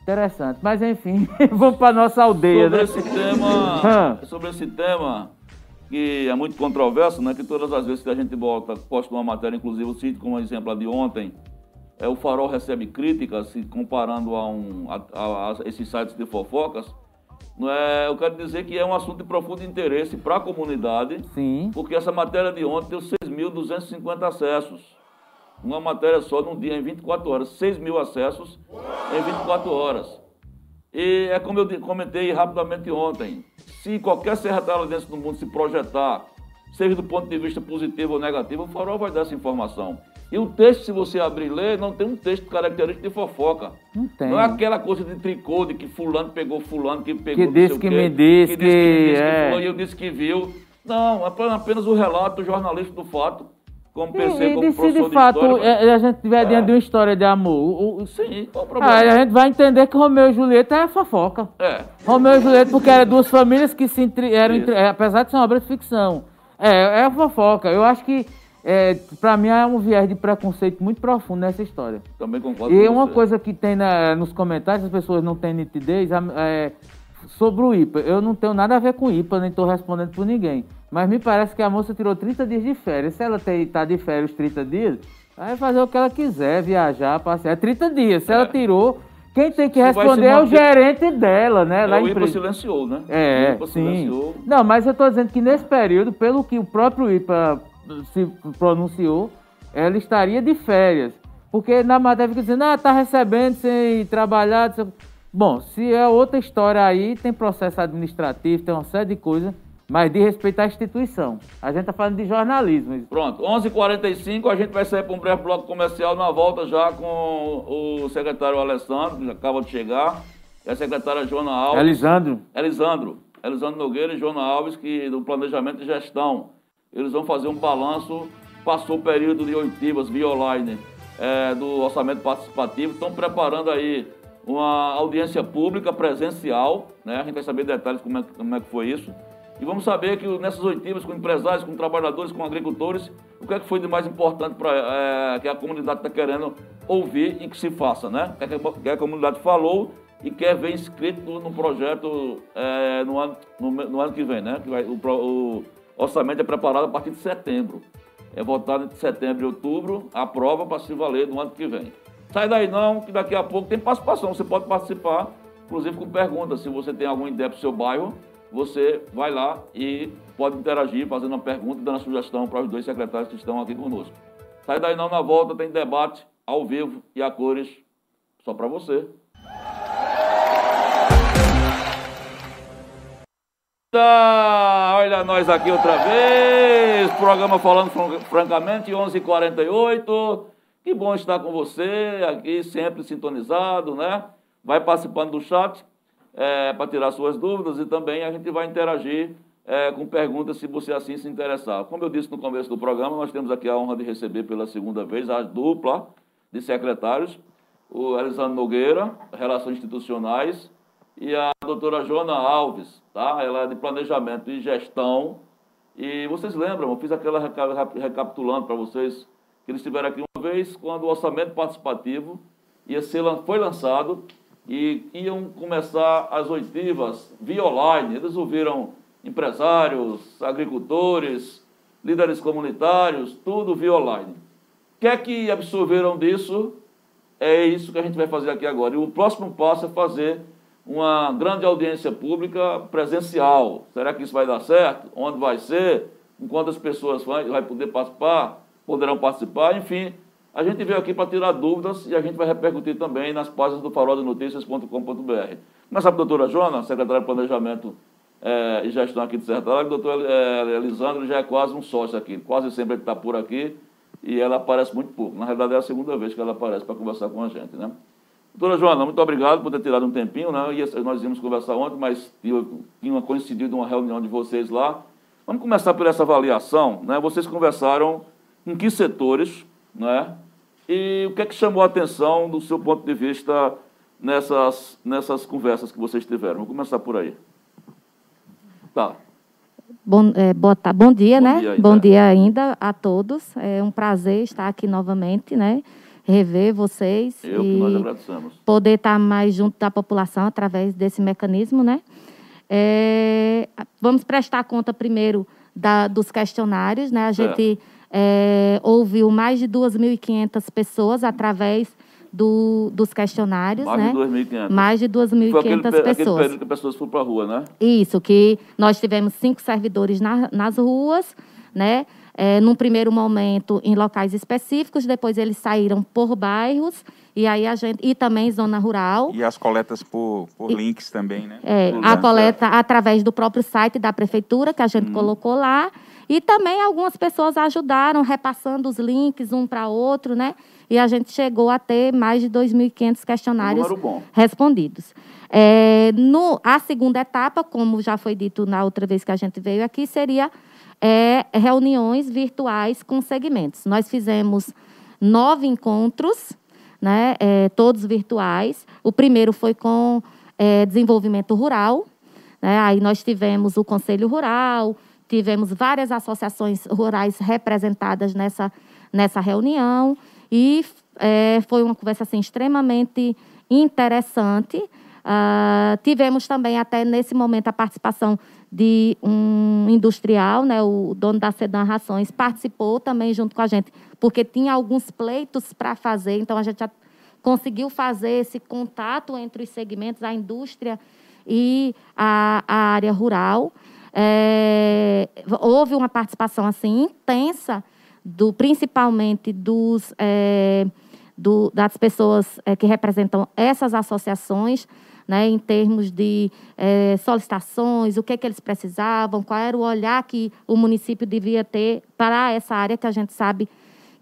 Interessante. Mas enfim, vamos para nossa aldeia, sobre né? esse tema, Hã. sobre esse tema que é muito controverso, né? Que todas as vezes que a gente volta, posta uma matéria, inclusive eu cito como exemplo a de ontem, é o Farol recebe críticas, se comparando a, um, a, a- a esses sites de fofocas. Não é, eu quero dizer que é um assunto de profundo interesse para a comunidade, Sim. porque essa matéria de ontem deu 6.250 acessos. Uma matéria só num dia, em 24 horas. 6 mil acessos em 24 horas. E é como eu comentei rapidamente ontem. Se qualquer Serra Talhadense no mundo se projetar, seja do ponto de vista positivo ou negativo, o farol vai dar essa informação. E o texto, se você abrir e ler, não tem um texto característico de fofoca. Não tem. Não é aquela coisa de tricô, de que fulano pegou fulano, que pegou Que disse que quê, me disse, que disse que, me disse que é. fulano, e eu disse que viu. Não, é apenas o relato do jornalista do fato, como PC, E, e como de, se professor de fato história. é, a gente tiver diante de uma história de amor, o- o- Sim, qual o problema? aí a gente vai entender que Romeu e Julieta é fofoca. É, Romeu e Julieta, porque eram duas famílias que se entre- eram, entre- é, apesar de ser uma obra de ficção. É, é fofoca. Eu acho que, é, pra mim, é um viés de preconceito muito profundo nessa história. também concordo E uma você. coisa que tem na- nos comentários, as pessoas não têm nitidez, é, sobre o IPA. Eu não tenho nada a ver com IPA, nem estou respondendo por ninguém. Mas me parece que a moça tirou 30 dias de férias. Se ela está de férias os 30 dias, vai fazer o que ela quiser, viajar, passear. É 30 dias. Se ela tirou, quem tem que responder é o gerente dela, né? É, lá o IPA silenciou, né? o É, IPA sim. silenciou. Não, mas eu estou dizendo que nesse período, pelo que o próprio IPA se pronunciou, ela estaria de férias. Porque na matéria fica dizendo, ah, tá recebendo sem trabalhar. não sei o quê. Bom, se é outra história aí, tem processo administrativo, tem uma série de coisas, mas de respeito à instituição. A gente tá falando de jornalismo. Pronto, 11h45, a gente vai sair para um breve bloco comercial na volta já com o secretário Alessandro, que acaba de chegar, e a secretária Joana Alves. Elisandro, Elisandro, Elisandro Nogueira e Joana Alves, que do Planejamento e Gestão. Eles vão fazer um balanço, passou o período de oitivas via online eh, do orçamento participativo, estão preparando aí uma audiência pública presencial, né? A gente vai saber detalhes como é, como é que foi isso. E vamos saber que nessas oitivas, com empresários, com trabalhadores, com agricultores, o que é que foi de mais importante para que a comunidade está querendo ouvir e que se faça, né? O que, é que a- comunidade falou e quer ver inscrito no, projeto eh, no, ano, no, no ano que vem, né? Que vai- o, o orçamento é preparado a partir de setembro. É votado entre setembro e outubro, a prova para se valer no ano que vem. Sai daí não, que daqui a pouco tem participação. Você pode participar, inclusive com perguntas. Se você tem algum ideia para o seu bairro, você vai lá e pode interagir fazendo uma pergunta e dando uma sugestão para os dois secretários que estão aqui conosco. Sai daí não, na volta tem debate ao vivo e a cores só para você. Tá, olha nós aqui outra vez, programa Falando Francamente, 11h48. Que bom estar com você aqui, sempre sintonizado, né? Vai participando do chat para tirar suas dúvidas e também a gente vai interagir é, com perguntas se você assim se interessar. Como eu disse no começo do programa, nós temos aqui a honra de receber pela segunda vez a dupla de secretários, o Elisandro Nogueira, Relações Institucionais, e a doutora Joana Alves, tá? Ela é de Planejamento e Gestão. E vocês lembram, eu fiz aquela recapitulando para vocês, que eles estiveram aqui uma vez quando o orçamento participativo ia ser, foi lançado e iam começar as oitivas via online. Eles ouviram empresários, agricultores, líderes comunitários, tudo via online. O que é que absorveram disso? É isso que a gente vai fazer aqui agora. E o próximo passo é fazer uma grande audiência pública presencial. Será que isso vai dar certo? Onde vai ser? Com quantas pessoas vai poder participar? Poderão participar? Enfim, a gente veio aqui para tirar dúvidas e a gente vai repercutir também nas páginas do faroldenoticias.com.br. Começar com a doutora Joana, secretária de Planejamento eh, e Gestão aqui de Serra Talhada. O doutor eh, Elisandro já é quase um sócio aqui. Quase sempre está por aqui e ela aparece muito pouco. Na realidade, é a segunda vez que ela aparece para conversar com a gente, né? Doutora Joana, muito obrigado por ter tirado um tempinho, né? Ia- Nós íamos conversar ontem, mas tinha coincidido uma reunião de vocês lá. Vamos começar por essa avaliação, né? Vocês conversaram em que setores, né? E o que é que chamou a atenção do seu ponto de vista nessas, nessas conversas que vocês tiveram? Vamos começar por aí. Tá. Bom, é, boa ta- bom dia, Bom né? dia ainda. Bom dia ainda a todos. É um prazer estar aqui novamente, né? Rever vocês Eu que nós e agradecemos. poder estar mais junto da população através desse mecanismo, né? É, vamos prestar conta primeiro da- dos questionários, né? A gente é, ouviu mais de 2.500 pessoas através do- dos questionários, Mais né? de 2.500. Mais de Foi aquele, 2.500 pe- aquele pessoas. período que as pessoas foram para a rua, né? Isso, que nós tivemos cinco servidores na- nas ruas, né? É, num primeiro momento em locais específicos, depois eles saíram por bairros e aí a gente e também zona rural. E as coletas por, por links também, né? É, Por a lá, coleta através do próprio site da prefeitura que a gente Hum. colocou lá e também algumas pessoas ajudaram repassando os links um para outro, né? E a gente chegou a ter mais de 2.500 questionários respondidos. É, no, a segunda etapa, como já foi dito na outra vez que a gente veio aqui, seria é, reuniões virtuais com segmentos. Nós fizemos nove encontros, né, é, todos virtuais. O primeiro foi com é, desenvolvimento rural. Né, aí nós tivemos o Conselho Rural, tivemos várias associações rurais representadas nessa, nessa reunião. E é, foi uma conversa assim, extremamente interessante. Ah, tivemos também, até nesse momento, a participação de um industrial, né, o dono da Sedan Rações, participou também junto com a gente, porque tinha alguns pleitos para fazer, então a gente já conseguiu fazer esse contato entre os segmentos, a indústria e a, a área rural. É, houve uma participação assim intensa, do, principalmente dos, é, do- das pessoas é, que representam essas associações, né, em termos de é, solicitações, o que, que eles precisavam, qual era o olhar que o município devia ter para essa área, que a gente sabe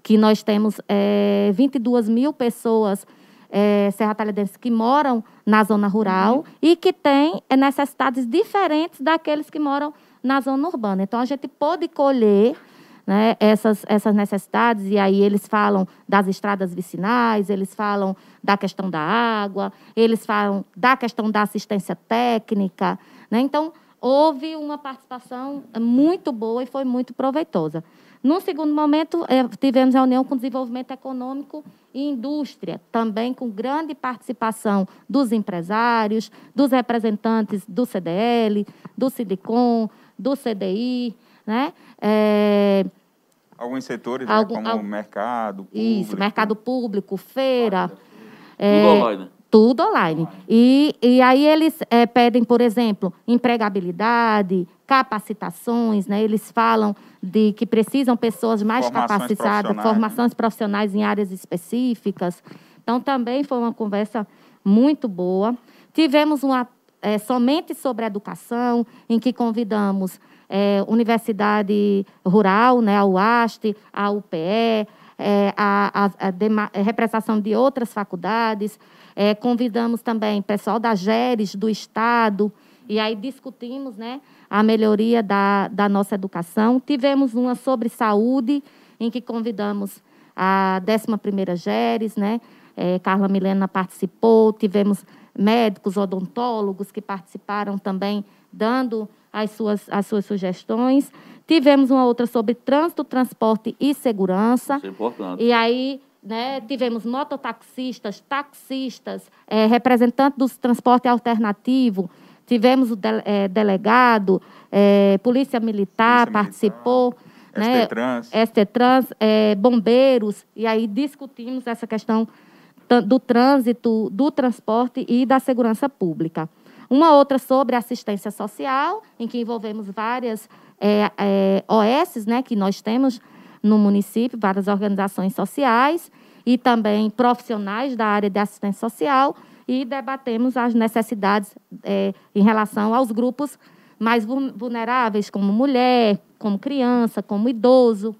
que nós temos é, 22 mil pessoas é, serratalhadenses que moram na zona rural e que têm é, necessidades diferentes daqueles que moram na zona urbana. Então, a gente pôde colher né, essas, essas necessidades, e aí eles falam das estradas vicinais, eles falam da questão da água, eles falam da questão da assistência técnica. Né? Então, houve uma participação muito boa e foi muito proveitosa. Num segundo momento, eh, tivemos reunião com desenvolvimento econômico e indústria, também com grande participação dos empresários, dos representantes do CDL, do Sindicom, do CDI, né? Eh, Alguns setores, Algum- né, como algum- mercado, público. isso, mercado público, feira. Tudo é, online. Tudo online. E, e aí eles eh, pedem, por exemplo, empregabilidade, capacitações, né? Eles falam de que precisam pessoas mais Formações capacitadas, profissionais, né? formações profissionais em áreas específicas. Então, também foi uma conversa muito boa. Tivemos uma é, somente sobre educação, em que convidamos é, Universidade Rural, né, a UAST, a UPE, é, a, a, a, a representação de outras faculdades. É, convidamos também pessoal da GERES, do Estado, e aí discutimos né, a melhoria da, da nossa educação. Tivemos uma sobre saúde, em que convidamos a 11ª GERES, né? É, Carla Milena participou, tivemos médicos, odontólogos que participaram também, dando as suas, as suas sugestões. Tivemos uma outra sobre trânsito, transporte e segurança. Isso é importante. E aí, né, tivemos mototaxistas, taxistas, eh, representantes do transporte alternativo, tivemos o de- eh, delegado, eh, Polícia Militar Polícia participou, né, STTrans. STTrans, eh, bombeiros, e aí discutimos essa questão do trânsito, do transporte e da segurança pública. Uma outra sobre assistência social, em que envolvemos várias eh, eh, OS, né, que nós temos no município, várias organizações sociais e também profissionais da área de assistência social e debatemos as necessidades eh, em relação aos grupos mais vul- vulneráveis, como mulher, como criança, como idoso.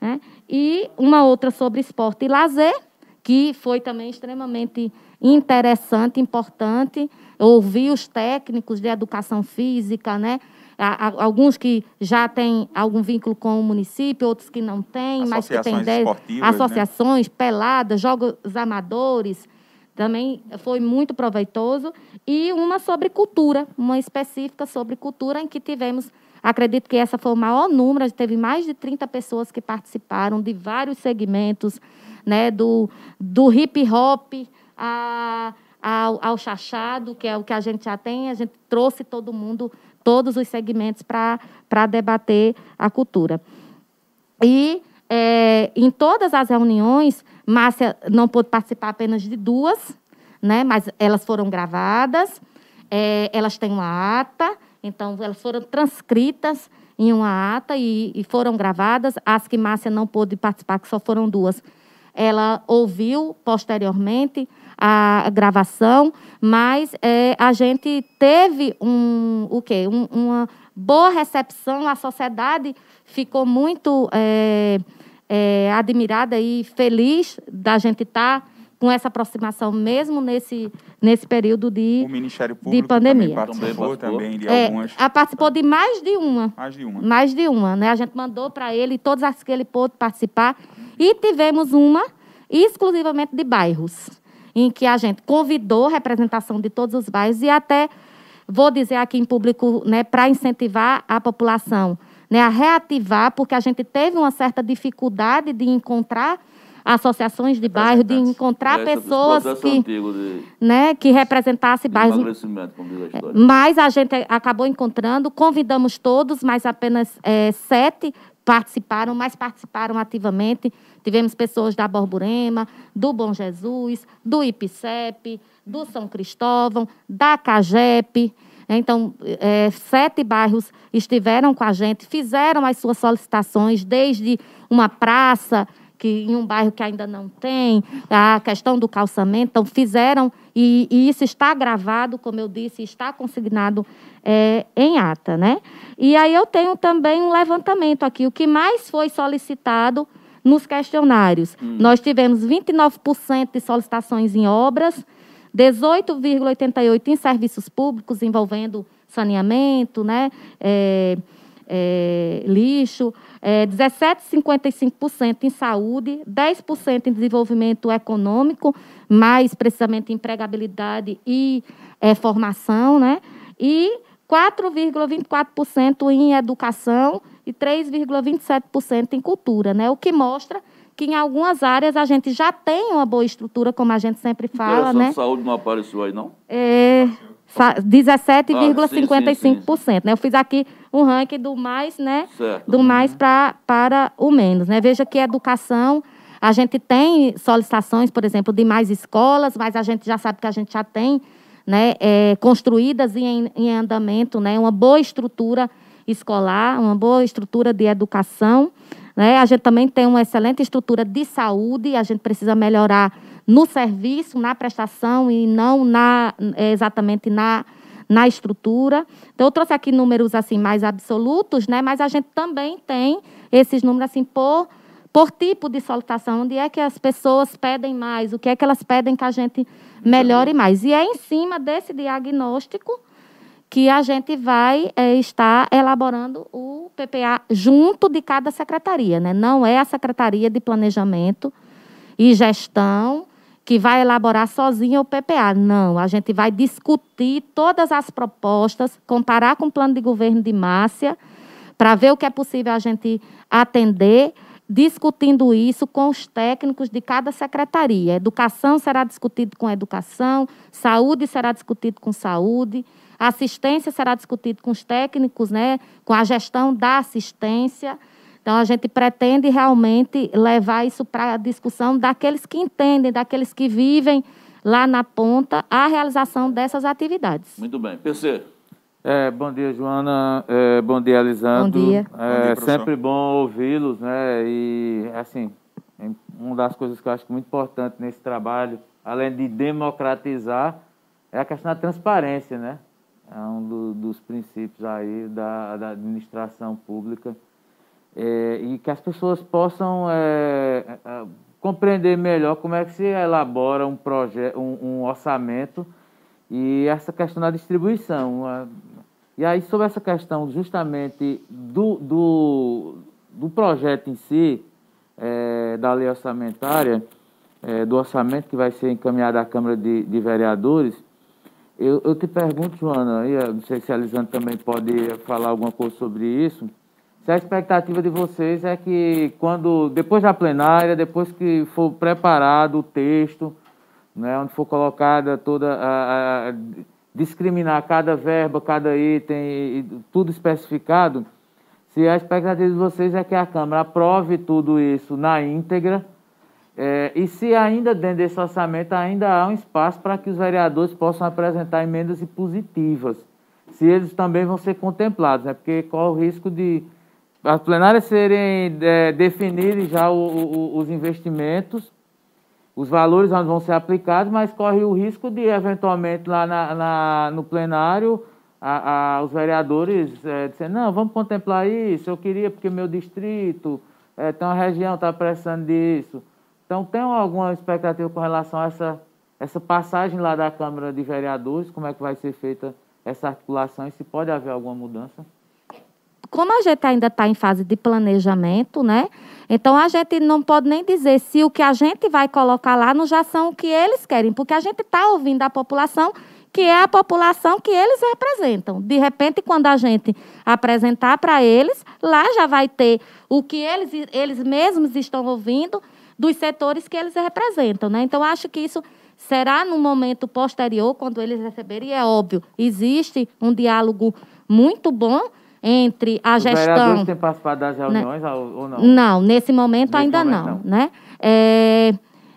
né? E uma outra sobre esporte e lazer, que foi também extremamente interessante, importante, ouvir os técnicos de educação física, né? Alguns que já têm algum vínculo com o município, outros que não têm, mas que têm Associações né? peladas, jogos amadores, também foi muito proveitoso. E uma sobre cultura, uma específica sobre cultura, em que tivemos, acredito que essa foi o maior número, teve mais de 30 pessoas que participaram de vários segmentos, né, do, do hip hop a, ao, ao chachado, que é o que a gente já tem, a gente trouxe todo mundo, todos os segmentos para debater a cultura. E é, em todas as reuniões, Márcia não pôde participar apenas de duas, né? mas elas foram gravadas, é, elas têm uma ata, então elas foram transcritas em uma ata e, e foram gravadas. As que Márcia não pôde participar, que só foram duas, ela ouviu posteriormente a gravação, mas é, a gente teve um, o quê? Um- uma boa recepção, a sociedade ficou muito é, é, admirada e feliz da gente estar com essa aproximação, mesmo nesse, nesse período de. O Ministério Público pandemia. também participou, Também também de É, algumas. a- participou de mais de uma. Mais de uma. Mais de uma, né? A gente mandou para ele todas as que ele pôde participar. E tivemos uma exclusivamente de bairros, em que a gente convidou representação de todos os bairros e até, vou dizer aqui em público, né, para incentivar a população né, a reativar, porque a gente teve uma certa dificuldade de encontrar associações de bairro, de encontrar Esse pessoas que, de, né, que representassem bairros a história. mas a gente acabou encontrando, convidamos todos, mas apenas eh, sete participaram, mas participaram ativamente. Tivemos pessoas da Borborema, do Bom Jesus, do IPCEP, do São Cristóvão, da CAGEP. Então, eh, sete bairros estiveram com a gente, fizeram as suas solicitações, desde uma praça, que em um bairro que ainda não tem, a questão do calçamento, então fizeram, e, e isso está gravado, como eu disse, está consignado eh, em ata. Né? E aí eu tenho também um levantamento aqui, o que mais foi solicitado nos questionários. Nós tivemos 29% de solicitações em obras, 18,88% em serviços públicos envolvendo saneamento, né? eh, eh, lixo, eh, 17,55% em saúde, 10% em desenvolvimento econômico, mais precisamente empregabilidade e eh, formação, né? E 4,24% em educação e 3,27% em cultura, né? O que mostra que em algumas áreas a gente já tem uma boa estrutura, como a gente sempre fala, Interessante, né? saúde não apareceu aí, não? É, sa- Ah, 17,55%. né? Eu fiz aqui um ranking do mais, né? Certo. Do mais pra, para o menos. Né? Veja que educação, a gente tem solicitações, por exemplo, de mais escolas, mas a gente já sabe que a gente já tem né, é, construídas e em, em andamento né, uma boa estrutura escolar, uma boa estrutura de educação. Né? A gente também tem uma excelente estrutura de saúde, a gente precisa melhorar no serviço, na prestação e não na, é, exatamente na, na estrutura. Então, eu trouxe aqui números assim mais absolutos, né? mas a gente também tem esses números assim por, por tipo de solicitação, onde é que as pessoas pedem mais, o que é que elas pedem que a gente melhore mais. E é em cima desse diagnóstico que a gente vai é, estar elaborando o PPA junto de cada secretaria. Né? Não é a Secretaria de Planejamento e Gestão que vai elaborar sozinha o PPA. Não, a gente vai discutir todas as propostas, comparar com o plano de governo de Márcia, para ver o que é possível a gente atender, discutindo isso com os técnicos de cada secretaria. Educação será discutido com educação, saúde será discutido com saúde, assistência será discutido com os técnicos, né, com a gestão da assistência. Então, a gente pretende realmente levar isso para a discussão daqueles que entendem, daqueles que vivem lá na ponta, a realização dessas atividades. Muito bem. PC. É, bom dia, Joana. É, bom dia, Elisandro. Bom dia. É Bom dia, sempre bom ouvi-los, né? E, assim, uma das coisas que eu acho muito importante nesse trabalho, além de democratizar, é a questão da transparência, né? É um do- dos princípios aí da, da administração pública. É, e que as pessoas possam é, é, compreender melhor como é que se elabora um, projeto, um, um orçamento e essa questão da distribuição. E aí, sobre essa questão justamente do, do, do projeto em si, é, da lei orçamentária, é, do orçamento que vai ser encaminhado à Câmara de, de Vereadores, eu, eu te pergunto, Joana, e não sei se a Lisandra também pode falar alguma coisa sobre isso, se a expectativa de vocês é que quando, depois da plenária, depois que for preparado o texto, né, onde for colocada toda a, a- discriminar cada verba, cada item, tudo especificado, se a expectativa de vocês é que a Câmara aprove tudo isso na íntegra, é, e se ainda dentro desse orçamento ainda há um espaço para que os vereadores possam apresentar emendas impositivas, se eles também vão ser contemplados, né? porque corre o risco de as plenárias serem é, já o- o- os investimentos, os valores onde vão ser aplicados, mas corre o risco de, eventualmente, lá na, na- no plenário, a- a- os vereadores é, não, vamos contemplar isso, eu queria porque meu distrito, é, tem uma região está precisando disso. Então, tem alguma expectativa com relação a essa, essa passagem lá da Câmara de Vereadores, como é que vai ser feita essa articulação e se pode haver alguma mudança? Como a gente ainda está em fase de planejamento, né? Então a gente não pode nem dizer se o que a gente vai colocar lá não já são o que eles querem, porque a gente está ouvindo a população, que é a população que eles representam. De repente, quando a gente apresentar para eles, lá já vai ter o que eles, eles mesmos estão ouvindo dos setores que eles representam, né? Então acho que isso será no momento posterior, quando eles receberem, e é óbvio, existe um diálogo muito bom entre a Os gestão. vereadores têm participado das reuniões ou ou não? Não, nesse momento Nesse ainda momento, não, não. né? É,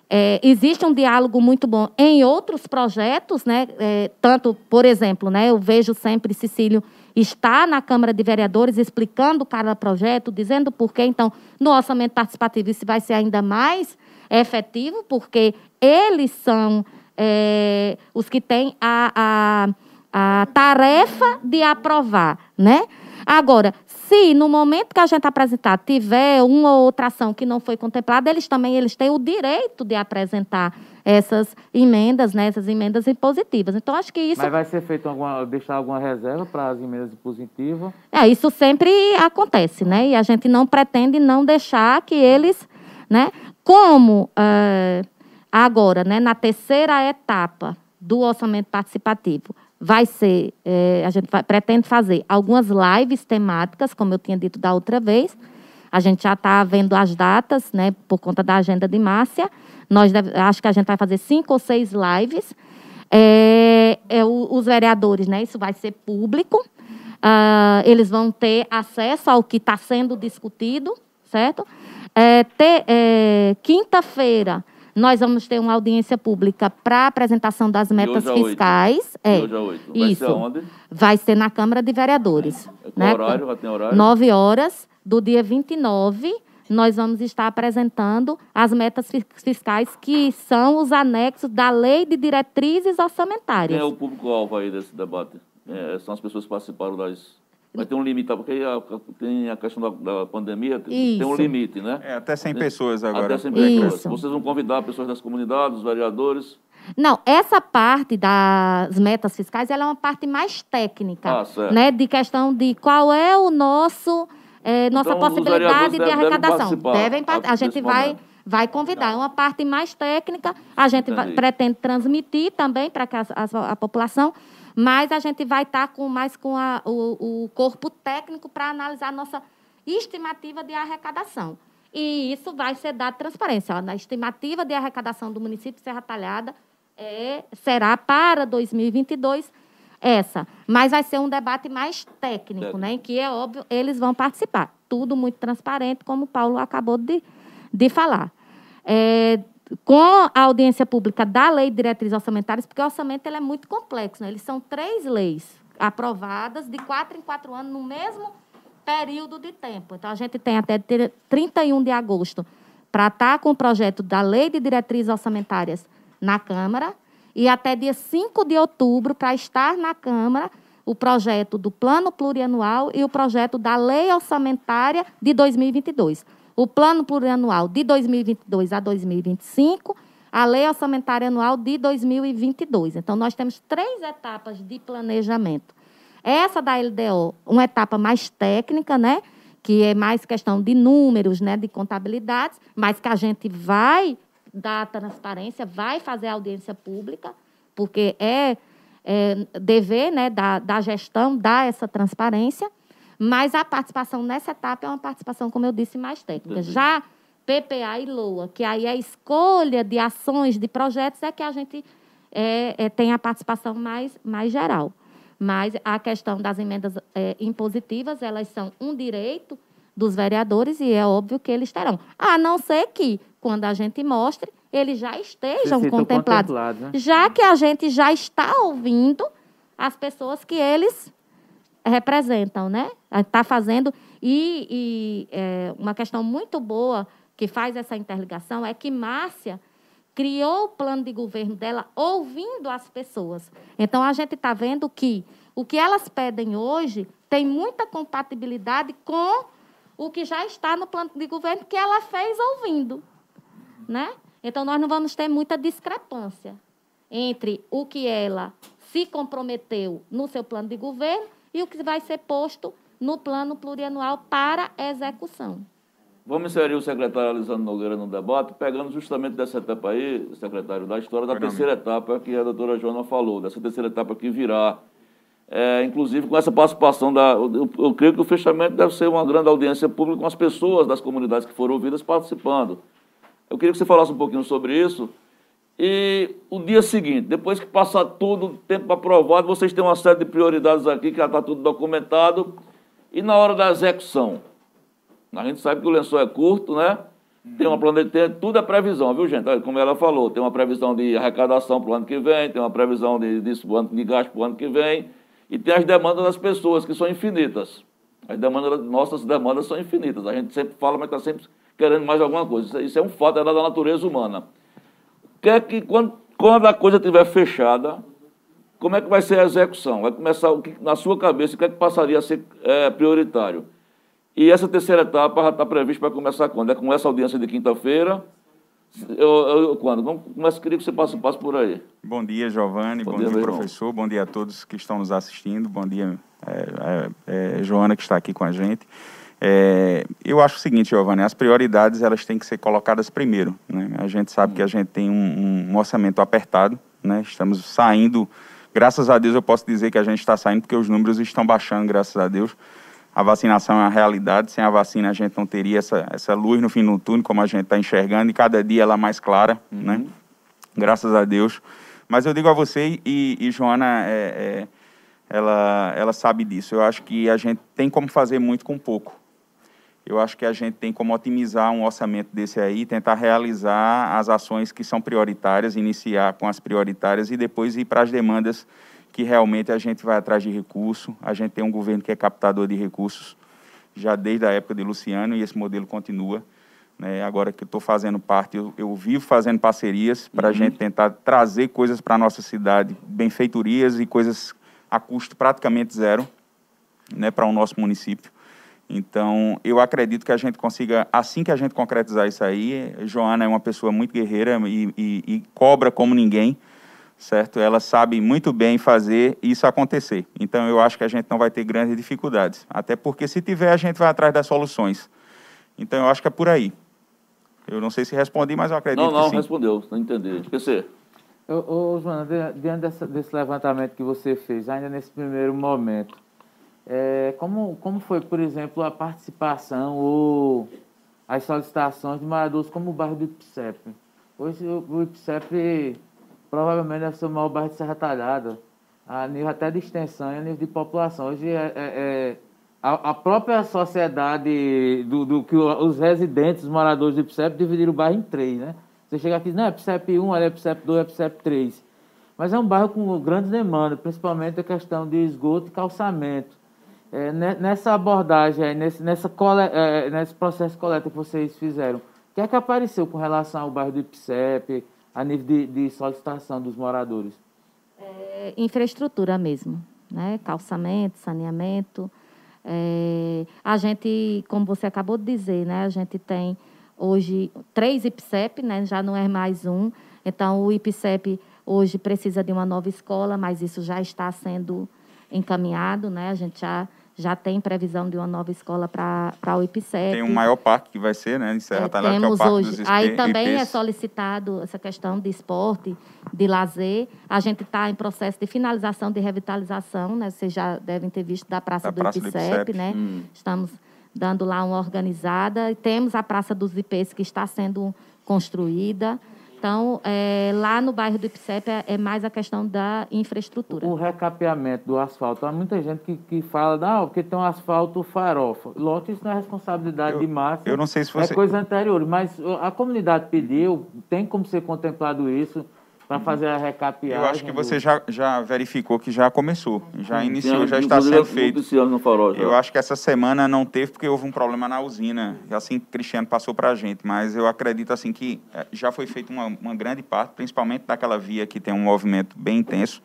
é, existe um diálogo muito bom em outros projetos, né? É, tanto, por exemplo, né? Eu vejo sempre Cecílio está na Câmara de Vereadores explicando cada projeto, dizendo por quê. Então, no orçamento participativo isso vai ser ainda mais efetivo, porque eles são é, os que têm a, a, a tarefa de aprovar, né? Agora, se no momento que a gente apresentar tiver uma ou outra ação que não foi contemplada, eles também eles têm o direito de apresentar essas emendas, né, essas emendas impositivas. Então, acho que isso, Mas vai ser feito alguma, deixar alguma reserva para as emendas impositivas? é, isso sempre acontece, né? E a gente não pretende não deixar que eles, né? Como eh, agora, né, na terceira etapa do orçamento participativo, vai ser, eh, a gente vai- pretende fazer algumas lives temáticas, como eu tinha dito da outra vez. A gente já está vendo as datas, né, por conta da agenda de Márcia. Nós deve- acho que a gente vai fazer cinco ou seis lives. É, é, os vereadores, né, isso vai ser público. Ah, eles vão ter acesso ao que está sendo discutido, certo? É, é, Quinta-feira, nós vamos ter uma audiência pública para apresentação das metas é fiscais. De É, hoje a oito. Vai isso. ser? Vai ser na Câmara de Vereadores. Qual né? horário? Já tem horário? 9 horas do dia 29, nós vamos estar apresentando as metas fi- fiscais, que são os anexos da Lei de Diretrizes Quem Orçamentárias. é o público-alvo aí desse debate? é, são as pessoas que participaram das. Vai ter um limite, tá? porque a- tem a questão da, da pandemia, tem tem um limite, né? É, até 100 pessoas agora. Até 100 pessoas. Isso. Vocês vão convidar pessoas das comunidades, os vereadores. Não, essa parte das metas fiscais ela é uma parte mais técnica, Ah, certo. né? De questão de qual é o nosso nossa Então, os possibilidade de devem- devem arrecadação. participar Devem par- a- a gente vai momento. vai convidar. É uma parte mais técnica. A gente vai- pretende transmitir também para as- a, população, mas a gente vai estar com mais com a- o, o corpo técnico para analisar a nossa estimativa de arrecadação. E isso vai ser dado transparência. Ó, na estimativa de arrecadação do município de Serra Talhada é, será para 2022 essa. Mas vai ser um debate mais técnico, Técnico. né? Em que é óbvio, eles vão participar. Tudo muito transparente, como o Paulo acabou de, de falar. É, com a audiência pública da Lei de Diretrizes Orçamentárias, porque o orçamento ele é muito complexo, né? Eles são três leis aprovadas de quatro em quatro anos no mesmo período de tempo. Então, a gente tem até ter- 31 de agosto para estar com o projeto da Lei de Diretrizes Orçamentárias na Câmara e até dia 5 de outubro para estar na Câmara o projeto do Plano Plurianual e o projeto da Lei Orçamentária de 2022. O Plano Plurianual de 2022 a 2025, a Lei Orçamentária Anual de 2022. Então, nós temos três etapas de planejamento. Essa da LDO, uma etapa mais técnica, né? Que é mais questão de números, né? De contabilidades, mas que a gente vai dar transparência, vai fazer audiência pública, porque é, é dever né, da, da gestão dar essa transparência, mas a participação nessa etapa é uma participação, como eu disse, mais técnica. Já PPA e LOA, que aí é a escolha de ações, de projetos, é que a gente é, é, tem a participação mais, mais geral. Mas a questão das emendas é, impositivas, elas são um direito dos vereadores e é óbvio que eles terão. A não ser que, quando a gente mostre, eles já estejam contemplados. contemplados, né? Já que a gente já está ouvindo as pessoas que eles representam, né? Está fazendo. E, e, é, uma questão muito boa que faz essa interligação é que Márcia criou o plano de governo dela ouvindo as pessoas. Então, a gente está vendo que o que elas pedem hoje tem muita compatibilidade com o que já está no plano de governo que ela fez ouvindo. Né? Então, nós não vamos ter muita discrepância entre o que ela se comprometeu no seu plano de governo e o que vai ser posto no plano plurianual para execução. Vamos inserir o secretário Alisandro Nogueira no debate, pegando justamente dessa etapa aí, secretário, da história da terceira etapa que a doutora Joana falou, dessa terceira etapa que virá. É, inclusive com essa participação da. Eu, eu creio que o fechamento deve ser uma grande audiência pública com as pessoas das comunidades que foram ouvidas participando. Eu queria que você falasse um pouquinho sobre isso. E o dia seguinte, depois que passar todo o tempo aprovado, vocês têm uma série de prioridades aqui, que já está tudo documentado. E na hora da execução? A gente sabe que o lençol é curto, né? Tem uma plane... tem, tudo é previsão, viu, gente? Olha, Como ela falou, tem uma previsão de arrecadação para o ano que vem, tem uma previsão de, de, de gasto para o ano que vem, e tem as demandas das pessoas, que são infinitas. As demandas, nossas demandas são infinitas. A gente sempre fala, mas está sempre querendo mais alguma coisa. Isso, é- isso é um fato, é da natureza humana. Quer que quando, quando a coisa estiver fechada, como é que vai ser a execução? Vai começar, o que, na sua cabeça, o que é que passaria a ser é, prioritário? E essa terceira etapa já está prevista para começar quando? É com essa audiência de quinta-feira? Eu, eu- quando? Vamos, começa, queria que você passe, passe por aí. Bom dia, Giovanni. Bom Bom, dia, dia, irmão. professor. Bom dia a todos que estão nos assistindo. Bom dia, é, é, é, Joana, que está aqui com a gente. É, eu acho o seguinte, Giovanni, as prioridades elas têm que ser colocadas primeiro. Né? A gente sabe que a gente tem um, um orçamento apertado, né? estamos saindo, graças a Deus eu posso dizer que a gente está saindo porque os números estão baixando, graças a Deus. A vacinação é uma realidade, sem a vacina a gente não teria essa, essa luz no fim do túnel, como a gente está enxergando, e cada dia ela é mais clara, né? graças a Deus. Mas eu digo a você, e, e Joana, é, é, ela, ela sabe disso, eu acho que a gente tem como fazer muito com pouco. Eu acho que a gente tem como otimizar um orçamento desse aí, tentar realizar as ações que são prioritárias, iniciar com as prioritárias e depois ir para as demandas que realmente a gente vai atrás de recurso. A gente tem um governo que é captador de recursos já desde a época de Luciano e esse modelo continua. Né? Agora que eu estou fazendo parte, eu, eu vivo fazendo parcerias para a gente tentar trazer coisas para a nossa cidade, benfeitorias e coisas a custo praticamente zero né, para o nosso município. Então, eu acredito que a gente consiga, assim que a gente concretizar isso aí, Joana é uma pessoa muito guerreira e, e, e cobra como ninguém, certo? Ela sabe muito bem fazer isso acontecer. Então, eu acho que a gente não vai ter grandes dificuldades. Até porque, se tiver, a gente vai atrás das soluções. Então, eu acho que é por aí. Eu não sei se respondi, mas eu acredito Não, não, que sim. respondeu, não entendi. PC. Ô, ô Joana, di- diante dessa- desse levantamento que você fez, ainda nesse primeiro momento, é, como, como foi, por exemplo, a participação ou as solicitações de moradores como o bairro do Ipsep? Hoje o, Ipsep provavelmente deve ser o maior bairro de Serra Talhada, a nível até de extensão e a nível de população. Hoje é, é- é a, a própria sociedade do, do que os residentes, os moradores do Ipsep dividiram o bairro em três, né? Você chega aqui, não, é Ipsep 1, ali é Ipsep 2, é Ipsep 3. Mas é um bairro com grandes demandas, principalmente a questão de esgoto e calçamento. É, ne- nessa abordagem, nesse, nessa cole, é, nesse processo de coleta que vocês fizeram, o que é que apareceu com relação ao bairro do Ipsep, a nível de, de solicitação dos moradores? É, infraestrutura mesmo, né? calçamento, saneamento. É, a gente, como você acabou de dizer, né? a gente tem hoje três IPSEP, né? já não é mais um. Então, o IPSEP hoje precisa de uma nova escola, mas isso já está sendo encaminhado. Né? A gente já, já tem previsão de uma nova escola para o IPSEP. Tem um maior parque que vai ser, né, em Serra É, Talhada, que é o temos hoje. Aí também é IPs. solicitado essa questão de esporte, de lazer. A gente está em processo de finalização de revitalização, né? Vocês já devem ter visto da Praça, Da do, Praça do Ipicep, Ipicep. né? Hum. Estamos dando lá uma organizada. E temos a Praça dos IPs que está sendo construída. Então, é, lá no bairro do Ipicep é, é mais a questão da infraestrutura. O recapeamento do asfalto. Há muita gente que, que fala, não, porque tem um asfalto farofa. Lógico, isso não é responsabilidade Eu- de massa. eu não sei se É você- coisa anterior, mas a comunidade pediu, tem como ser contemplado isso para fazer a recapeagem. Eu acho que do- você já, já verificou que já começou, já iniciou, Tinha, já está sendo feito. farol. já. Eu acho que essa semana não teve porque houve um problema na usina. E assim, Cristiano passou para a gente. Mas eu acredito assim que eh, já foi feita uma, uma grande parte, principalmente daquela via que tem um movimento bem intenso.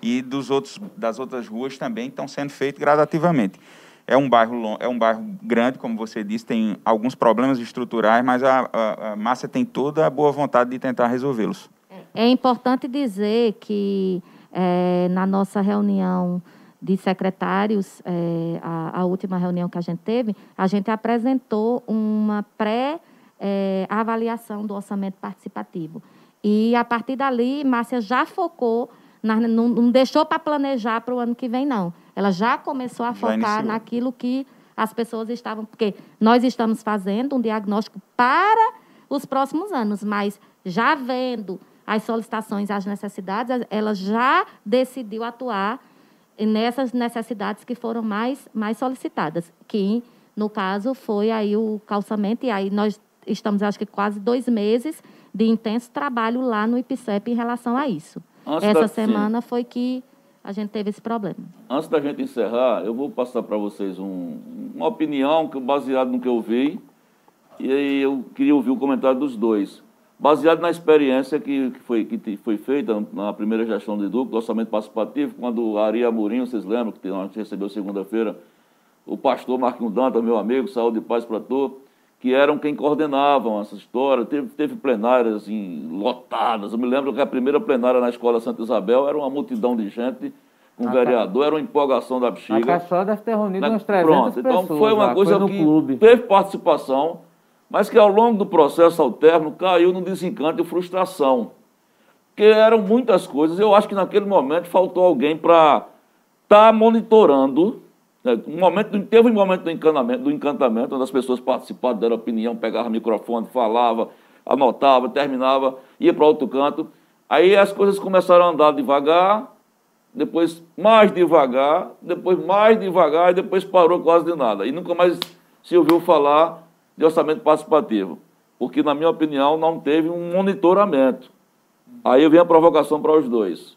E dos outros, das outras ruas também estão sendo feitas gradativamente. É um bairro é um bairro grande, como você disse, tem alguns problemas estruturais, mas a, a, a Márcia tem toda a boa vontade de tentar resolvê-los. É importante dizer que eh, na nossa reunião de secretários, eh, a, a última reunião que a gente teve, a gente apresentou uma pré-avaliação do orçamento participativo. E, a partir dali, Márcia já focou, na- não, não deixou para planejar para o ano que vem, não. Ela já começou a Já focar iniciou. naquilo que as pessoas estavam... Porque nós estamos fazendo um diagnóstico para os próximos anos, mas já vendo as solicitações, as necessidades, ela já decidiu atuar nessas necessidades que foram mais, mais solicitadas, que, no caso, foi aí o calçamento, e aí nós estamos, acho que, quase dois meses de intenso trabalho lá no IPCEP em relação a isso. Antes Essa da- semana foi que a gente teve esse problema. Antes da gente encerrar, eu vou passar para vocês um- uma opinião que baseado no que eu vi. E aí eu queria ouvir o comentário dos dois. Baseado na experiência que, que foi, que foi feita na primeira gestão do Edu, do orçamento participativo, quando a Ari Amorim, vocês lembram, que a gente recebeu segunda-feira, o pastor Marquinhos Danta, meu amigo, saúde e paz para tu, que eram quem coordenavam essa história. Teve, teve plenárias assim, lotadas. Eu me lembro que a primeira plenária na Escola Santa Isabel era uma multidão de gente, com Ah, vereador, era uma empolgação da A bexiga. Cachola deve ter reunido Né? umas 300 Pronto, então pessoas. foi uma coisa que clube. teve participação, mas que ao longo do processo alterno caiu no desencanto e frustração. Porque eram muitas coisas. Eu acho que naquele momento faltou alguém para estar monitorando. né? Um momento, teve um momento do encantamento, do encantamento, onde as pessoas participavam, deram opinião, pegavam o microfone, falava, anotava, terminava, ia para outro canto. Aí as coisas começaram a andar devagar, depois mais devagar, depois mais devagar e depois parou quase de nada. E nunca mais se ouviu falar de orçamento participativo, porque, na minha opinião, não teve um monitoramento. Aí vem a provocação para os dois.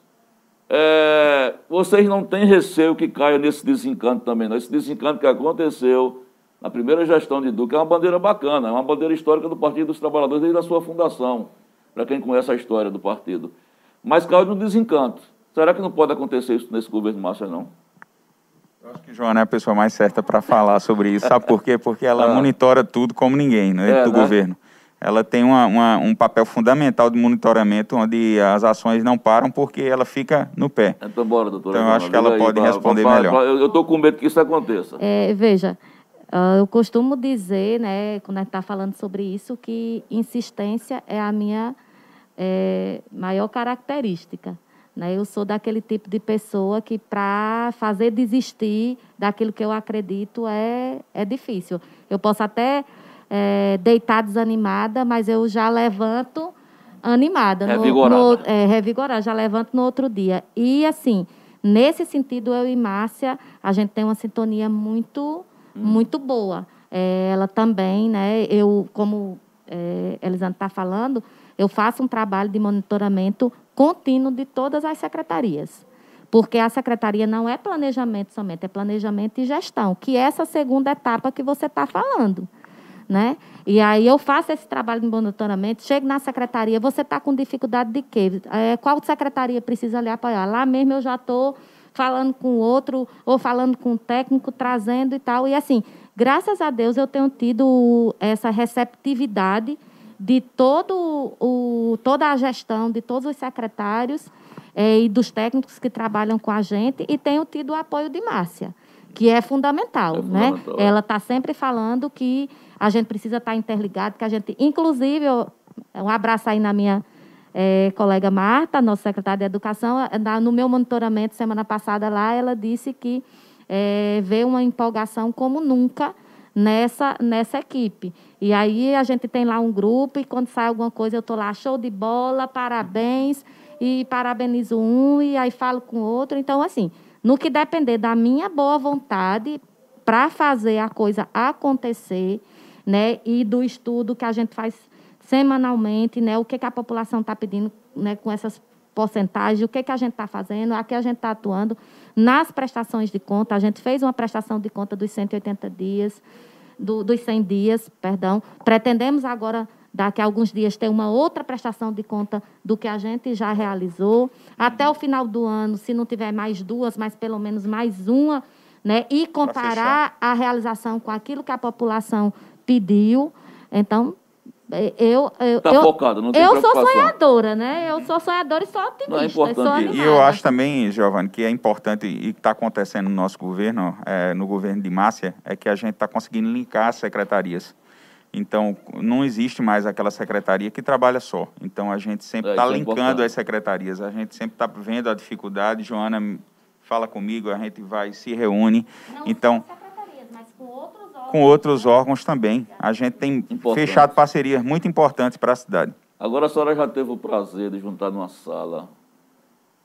É, vocês não têm receio que caia nesse desencanto também, não. Esse desencanto que aconteceu na primeira gestão de Duque é uma bandeira bacana, é uma bandeira histórica do Partido dos Trabalhadores desde a sua fundação, para quem conhece a história do partido. Mas caiu no desencanto. Será que não pode acontecer isso nesse governo Márcia, não? Eu acho que Joana é a pessoa mais certa para falar sobre isso. Sabe por quê? Porque ela Ah. monitora tudo como ninguém né, É, do né? governo. Ela tem uma- uma- um papel fundamental de monitoramento, onde as ações não param porque ela fica no pé. Então, bora, doutora. Então, eu acho que ela aí, pode pra- responder pra- melhor. pra- Eu estou com medo que isso aconteça. É, veja, ah, eu costumo dizer, né, quando a gente está falando sobre isso, que insistência é a minha é, maior característica. Né? Eu sou daquele tipo de pessoa que, para fazer desistir daquilo que eu acredito, é, é difícil. Eu posso até é, deitar desanimada, mas eu já levanto animada. no- Revigorada. no- é, revigorada, já levanto no outro dia. E, assim, nesse sentido, eu e Márcia, a gente tem uma sintonia muito, muito boa. É, ela também, né, eu, como é, Elisandro está falando, eu faço um trabalho de monitoramento contínuo de todas as secretarias. Porque a secretaria não é planejamento somente, é planejamento e gestão, que é essa segunda etapa que você está falando né? E aí eu faço esse trabalho de monitoramento, chego na secretaria, você está com dificuldade de quê? É, qual secretaria precisa lhe apoiar? Lá mesmo eu já estou falando com outro, ou falando com o técnico, trazendo e tal. E assim, graças a Deus eu tenho tido essa receptividade de todo o, toda a gestão, de todos os secretários eh, e dos técnicos que trabalham com a gente, e tenho tido o apoio de Márcia, que é fundamental, É né? fundamental, é. Ela está sempre falando que a gente precisa estar interligado, que a gente, inclusive, eu- um abraço aí na minha eh, colega Marta, nossa secretária de Educação, na- no meu monitoramento semana passada lá, ela disse que eh, vê uma empolgação como nunca nessa, nessa equipe. E aí a gente tem lá um grupo e quando sai alguma coisa eu estou lá, show de bola, parabéns, e parabenizo um e aí falo com outro. Então, assim, no que depender da minha boa vontade para fazer a coisa acontecer, né, e do estudo que a gente faz semanalmente, né, o que, que a população está pedindo né, com essas porcentagens, o que, que a gente está fazendo, aqui a gente está atuando nas prestações de conta. A gente fez uma prestação de conta dos 180 dias, do- dos 100 dias, perdão. Pretendemos agora, daqui a alguns dias, ter uma outra prestação de conta do que a gente já realizou. Até o final do ano, se não tiver mais duas, mas pelo menos mais uma, né? e comparar a realização com aquilo que a população pediu. Então, eu, eu, Tá eu, focada, não tem eu sou sonhadora, né? Eu sou sonhadora e sou otimista. Não, é importante. E eu acho também, Giovanni, que é importante e que está acontecendo no nosso governo, é, no governo de Márcia, é que a gente está conseguindo linkar as secretarias. Então, não existe mais aquela secretaria que trabalha só. Então, a gente sempre É, está isso é linkando importante. as secretarias. A gente sempre está vendo a dificuldade. Joana fala comigo, a gente vai, se reúne. Não Então, só secretarias, mas com outros órgãos. Com outros órgãos também. A gente tem Importante. fechado parcerias muito importantes para a cidade. Agora a senhora já teve o prazer de juntar numa sala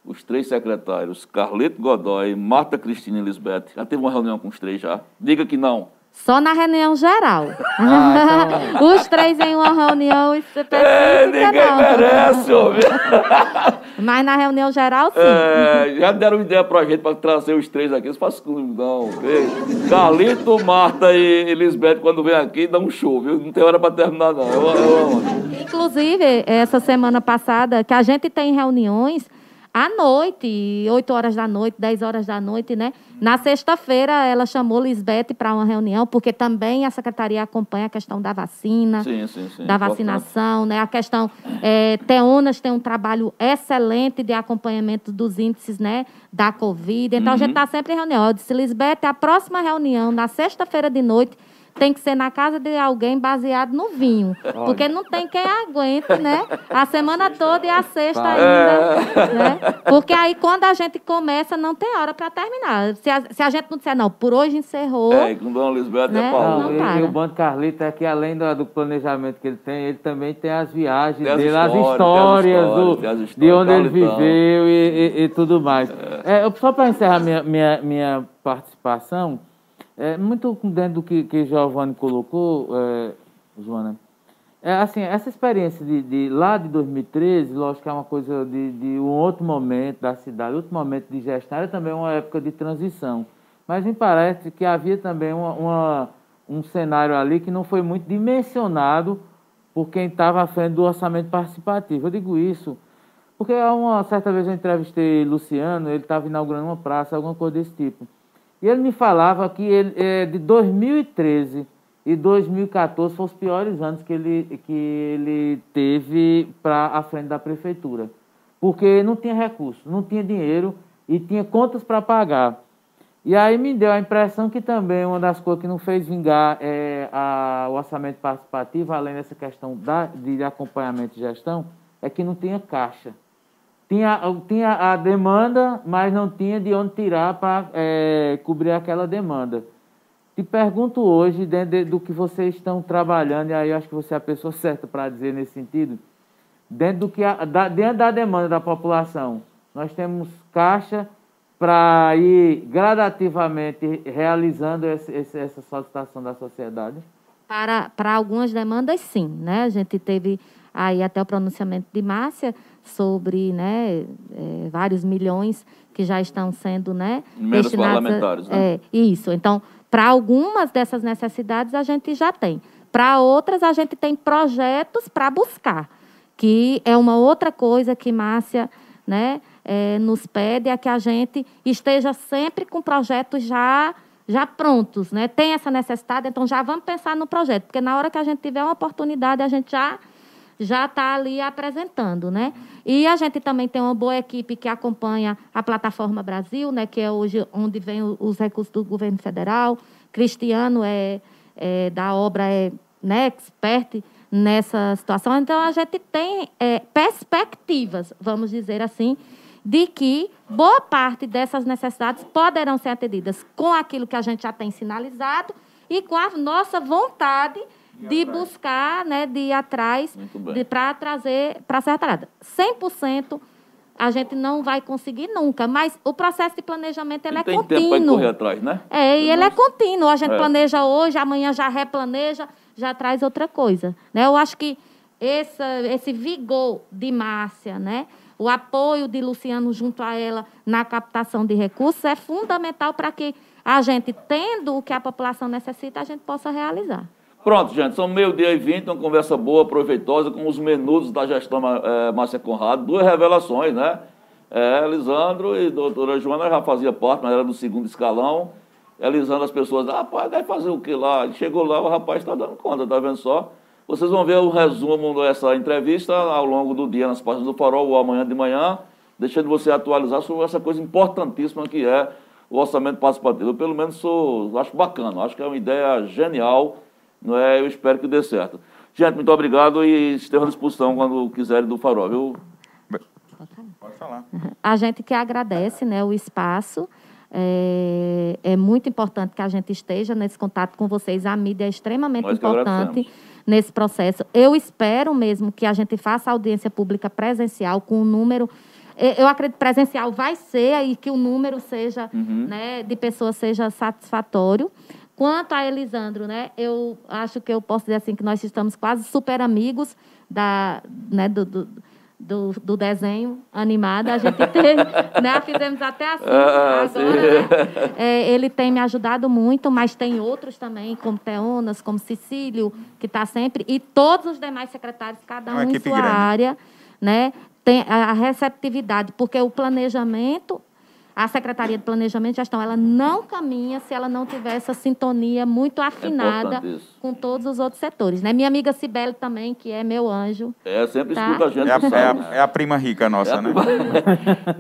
os três secretários, Carleto Godoy, Marta Cristina e Lisbeth. Já teve uma reunião com os três já? Diga que não. Só na reunião geral. Ah, Os três em uma reunião específica, É, ninguém não. merece, homem. Mas na reunião geral, sim. É, já deram ideia pra gente pra trazer os três aqui. Faça comigo, não. Ei, Carlito, Marta e e Lisbeth, quando vem aqui, dá um show, viu? Não tem hora pra terminar, não. Eu, eu amo. Inclusive, essa semana passada, que a gente tem reuniões à noite, 8 horas da noite, 10 horas da noite, né? Na sexta-feira, ela chamou Lisbeth para uma reunião, porque também a secretaria acompanha a questão da vacina. Sim, sim, sim. da importante. vacinação, né? A questão é, Teonas tem um trabalho excelente de acompanhamento dos índices, né, da Covid. Então a Uhum. gente está sempre em reunião. Eu disse, Lisbeth, a próxima reunião na sexta-feira de noite tem que ser na casa de alguém baseado no vinho, porque não tem quem aguente, né? A semana toda e a sexta ainda, né? Porque aí quando a gente começa não tem hora para terminar. Se a, se a gente não disser não, por hoje encerrou. É, com Dona Lisbeth Né? é Paulo. Não Não, e, e o Bando Carlito é que além do, do planejamento que ele tem, ele também tem as viagens Tem as dele, as histórias, as do- histórias, tem as de histórias, onde ele viveu e, e- e tudo mais. É, eu- só para encerrar minha, minha, minha participação, é, muito dentro do que, que Giovanni colocou, é, Joana, é, assim, essa experiência de, de lá de 2013, lógico que é uma coisa de, de um outro momento da cidade, outro momento de gestão, era também uma época de transição. Mas me parece que havia também uma, uma- um cenário ali que não foi muito dimensionado por quem estava à frente do orçamento participativo. Eu digo isso Porque uma certa vez eu entrevistei Luciano, ele estava inaugurando uma praça, alguma coisa desse tipo. E ele me falava que ele, é, de 2013 e 2014 foram os piores anos que ele, que ele teve para a frente da prefeitura. Porque não tinha recurso, não tinha dinheiro e tinha contas para pagar. E aí me deu a impressão que também uma das coisas que não fez vingar é a, o orçamento participativo, além dessa questão da, de acompanhamento e gestão, é que não tinha caixa. Tinha, tinha a demanda, mas não tinha de onde tirar para é, cobrir aquela demanda. Te pergunto hoje, dentro de, do que vocês estão trabalhando, e aí acho que você é a pessoa certa para dizer nesse sentido, dentro, do que a, da, dentro da demanda da população, nós temos caixa para ir gradativamente realizando esse, esse, essa solicitação da sociedade? Para, para algumas demandas, sim. Né? A gente teve aí até o pronunciamento de Márcia sobre né, é, vários milhões que já estão sendo né, Menos parlamentares, né? É, isso. Então, para algumas dessas necessidades, a gente já tem. Para outras, a gente tem projetos para buscar, que é uma outra coisa que Márcia né, é, nos pede, é que a gente esteja sempre com projetos já já prontos, né? Tem essa necessidade, então já vamos pensar no projeto, porque na hora que a gente tiver uma oportunidade, a gente já já está ali apresentando, né? E a gente também tem uma boa equipe que acompanha a plataforma Brasil, né? Que é hoje onde vem os recursos do governo federal. Cristiano é, é da obra é né, expert nessa situação. Então a gente tem é, perspectivas, vamos dizer assim, de que boa parte dessas necessidades poderão ser atendidas com aquilo que a gente já tem sinalizado e com a nossa vontade de buscar, né, de ir atrás, para trazer para ser atrás. 100% a gente não vai conseguir nunca, mas o processo de planejamento ele é tem contínuo. tempo para correr atrás, né? É, e ele é contínuo. A gente É. planeja hoje, amanhã já replaneja, já traz outra coisa. Né? Eu acho que essa, esse vigor de Márcia, né? o apoio de Luciano junto a ela na captação de recursos é fundamental para que a gente, tendo o que a população necessita, a gente possa realizar. Pronto, gente, são meio-dia e vinte, uma conversa boa, proveitosa, com os menudos da gestão eh, Márcia Conrado. Duas revelações, né? É, e doutora Joana já fazia parte, mas era do segundo escalão. Elisandro, as pessoas, ah, rapaz, deve fazer o que lá? Ele chegou lá, o rapaz está dando conta, tá vendo só? Vocês vão ver o resumo dessa entrevista ao longo do dia nas páginas do Farol ou amanhã de manhã, deixando você atualizar sobre essa coisa importantíssima que é o orçamento participativo. Eu, pelo menos, sou, acho bacana, acho que é uma ideia genial, não é? Eu espero que dê certo. Gente, muito obrigado e esteja à disposição quando quiserem do Farol, viu? Pode falar. A gente que agradece né, o espaço. É, é muito importante que a gente esteja nesse contato com vocês. A mídia é extremamente Nós importante nesse processo. Eu espero mesmo que a gente faça audiência pública presencial com um número. eh, Eu acredito que presencial vai ser e que o número seja Uhum. né, de pessoas seja satisfatório. Quanto a Elisandro, né, eu acho que eu posso dizer assim que nós estamos quase super amigos da, né, do, do, do, do desenho animado. A gente tem, né, fizemos até assim Ah, agora, sim. né? É, ele tem me ajudado muito, mas tem outros também, como Teonas, como Cecílio, que está sempre, e todos os demais secretários, cada É uma um em sua grande. área, né? Tem a receptividade, porque o planejamento, a Secretaria de Planejamento e Gestão, ela não caminha se ela não tiver essa sintonia muito afinada importante isso. com todos os outros setores. Né? Minha amiga Cibele também, que é meu anjo. É, sempre Tá. escuta a gente É a, no é sábado. a- é a prima rica nossa, né?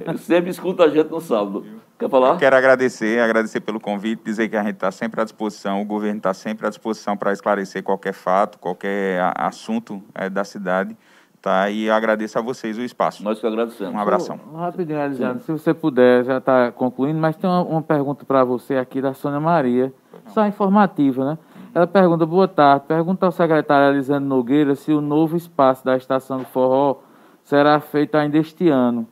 Ele sempre escuta a gente no sábado. Quer falar? Quero agradecer, agradecer pelo convite, dizer que a gente está sempre à disposição, o governo está sempre à disposição para esclarecer qualquer fato, qualquer assunto eh, da cidade, tá? E agradeço a vocês o espaço. Nós que agradecemos. Um abração. Só Rapidinho, Elisandro, se você puder, já está concluindo, mas tem uma, uma pergunta para você aqui da Sônia Maria, só informativa, né? Ela pergunta, boa tarde, pergunta ao secretário Elisandro Nogueira se o novo espaço da Estação do Forró será feito ainda este ano.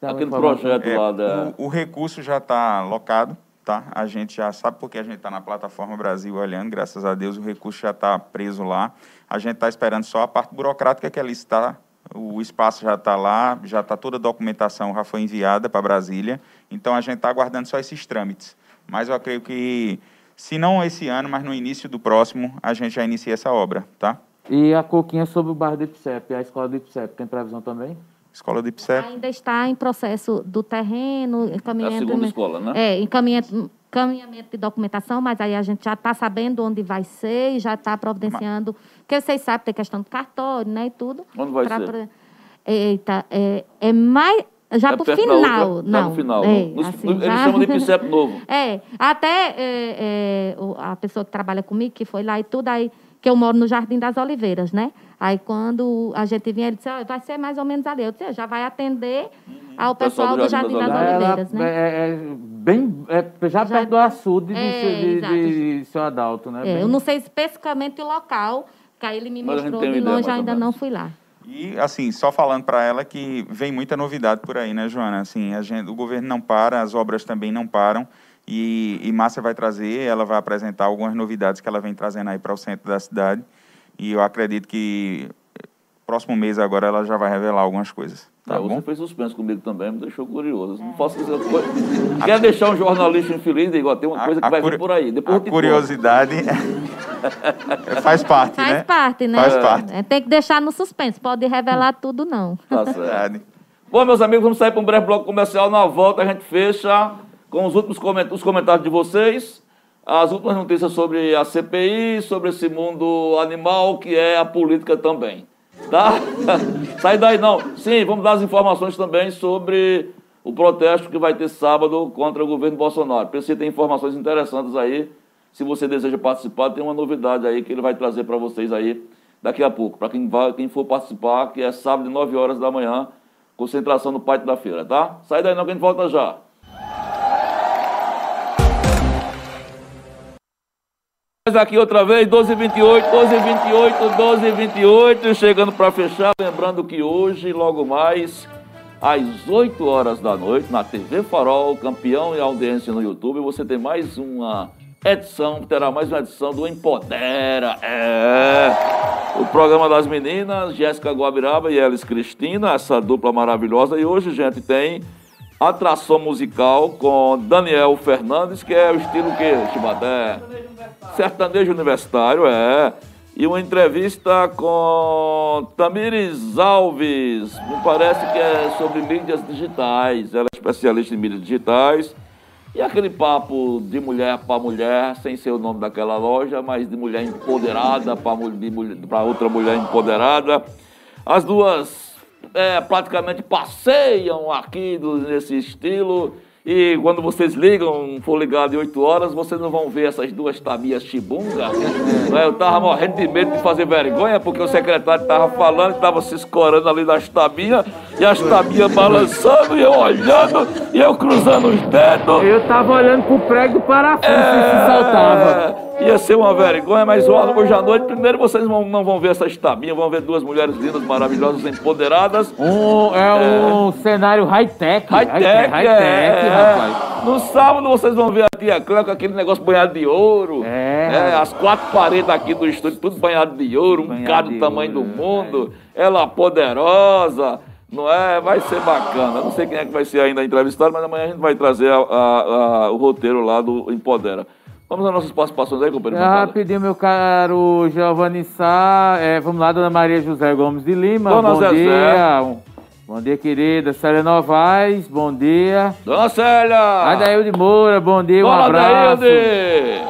Aquele projeto É, lá da. o, o recurso já está locado, tá? A gente já sabe porque a gente está na plataforma Brasil olhando, graças a Deus o recurso já está preso lá. A gente está esperando só a parte burocrática que ali está. O espaço já está lá, já está toda a documentação já foi enviada para Brasília. Então a gente está aguardando só esses trâmites. Mas eu creio que, se não esse ano, mas no início do próximo, a gente já inicia essa obra, tá? E a Coquinha sobre o bairro do IPSEP, a escola do IPSEP, tem previsão também? Escola de Psep. Ainda está em processo do terreno, É a encaminhamento. segunda escola, né? É, encaminhamento, encaminhamento de documentação, mas aí a gente já está sabendo onde vai ser e já está providenciando. Porque vocês sabem, tem questão do cartório, né? E tudo. Onde vai Pra- ser? pra- Eita, é, é mais. Já É pro da final. outra? não. Tá no final. É, no- no- assim, eles já- chamam de PICEP novo. É, até é, é, o- a pessoa que trabalha comigo, que foi lá e tudo, aí, que eu moro no Jardim das Oliveiras, né? Aí quando a gente vinha, ele disse, "Ó, vai ser mais ou menos ali. Eu disse, "Eu já vai atender ao Pessoal pessoal do do Jardim Jardim das das Ela Oliveiras, né? é, é bem, é já, Já- perto do açude de, É, de, de seu Adalto, né? É, Bem- eu não sei especificamente o local, que aí ele me Mas mostrou de longe, ainda não fui lá. E, assim, só falando para ela que vem muita novidade por aí, né, Joana? Assim, a gente, o governo não para, as obras também não param. E, e Márcia vai trazer, ela vai apresentar algumas novidades que ela vem trazendo aí para o centro da cidade. E eu acredito que eh, próximo mês agora ela já vai revelar algumas coisas. Tá É, bom? você fez suspense comigo também, me deixou curioso. Não posso dizer coisa. Quer deixar um jornalista infeliz? Digo, ó, tem uma coisa que vai vir curi- por aí. Depois a curiosidade faz parte, Faz né? parte, né? Faz parte. É, tem que deixar no suspense, pode revelar tudo, não. Tá certo. Verdade. Bom, meus amigos, vamos sair para um breve bloco comercial. Na volta a gente fecha com os últimos os comentários de vocês, as últimas notícias sobre a CPI, sobre esse mundo animal que é a política também. Tá? Sai daí não. Sim, vamos dar as informações também sobre o protesto que vai ter sábado contra o governo Bolsonaro. Precisa ter informações interessantes aí. Se você deseja participar, tem uma novidade aí que ele vai trazer para vocês aí daqui a pouco. Para quem, vai- quem for participar, que é sábado, 9 horas da manhã, concentração no Pátio da Feira, tá? Sai daí não que a gente volta já. Aqui outra vez, 12h28, 12h28, 12h28, chegando para fechar. Lembrando que hoje, logo mais, às 8 horas da noite, na TV Farol, campeão e audiência no YouTube, você tem mais uma edição, terá mais uma edição do Empodera. É! O programa das meninas, Jéssica Guabiraba e Elis Cristina, essa dupla maravilhosa. E hoje, gente, tem atração musical com Daniel Fernandes, que é o estilo que, Chibaté? Sertanejo universitário, é. E uma entrevista com Tamires Alves, me parece que é sobre mídias digitais. Ela é especialista em mídias digitais. E aquele papo de mulher para mulher, sem ser o nome daquela loja, mas de mulher empoderada para outra mulher empoderada. As duas é, praticamente passeiam aqui do- nesse estilo. E quando vocês ligam, for ligado em 8 horas, vocês não vão ver essas duas tabias chibunga. Né? Eu tava morrendo de medo de fazer vergonha, porque o secretário tava falando que tava se escorando ali nas tabinhas, e as tabinhas balançando, e eu olhando, e eu cruzando os dedos. Eu tava olhando pro prego do parafuso que se saltava. É, ia ser uma vergonha, mas hoje à noite, primeiro vocês não, não vão ver essas tabinhas, vão ver duas mulheres lindas, maravilhosas, empoderadas. Um, é um cenário high-tech. High-tech, high-tech, é, rapaz. No sábado vocês vão ver a tia Clã com aquele negócio banhado de ouro. É. as quatro paredes aqui do estúdio, tudo banhado de ouro, um cara do tamanho ouro, do mundo. Ela poderosa, não é? Vai ser bacana. Não sei quem é que vai ser ainda entrevistado, mas amanhã a gente vai trazer a- a- a- o roteiro lá do Empodera. Vamos às nossas participações aí, companheiro. Rapidinho, meu caro Giovanni Sá. É, vamos lá, Dona Maria José Gomes de Lima. Dona bom Zezé. dia. Um- Bom dia, querida. Célia Novaes, bom dia. Dona Célia! Adailde Moura, bom dia, um Dona abraço. Adailde!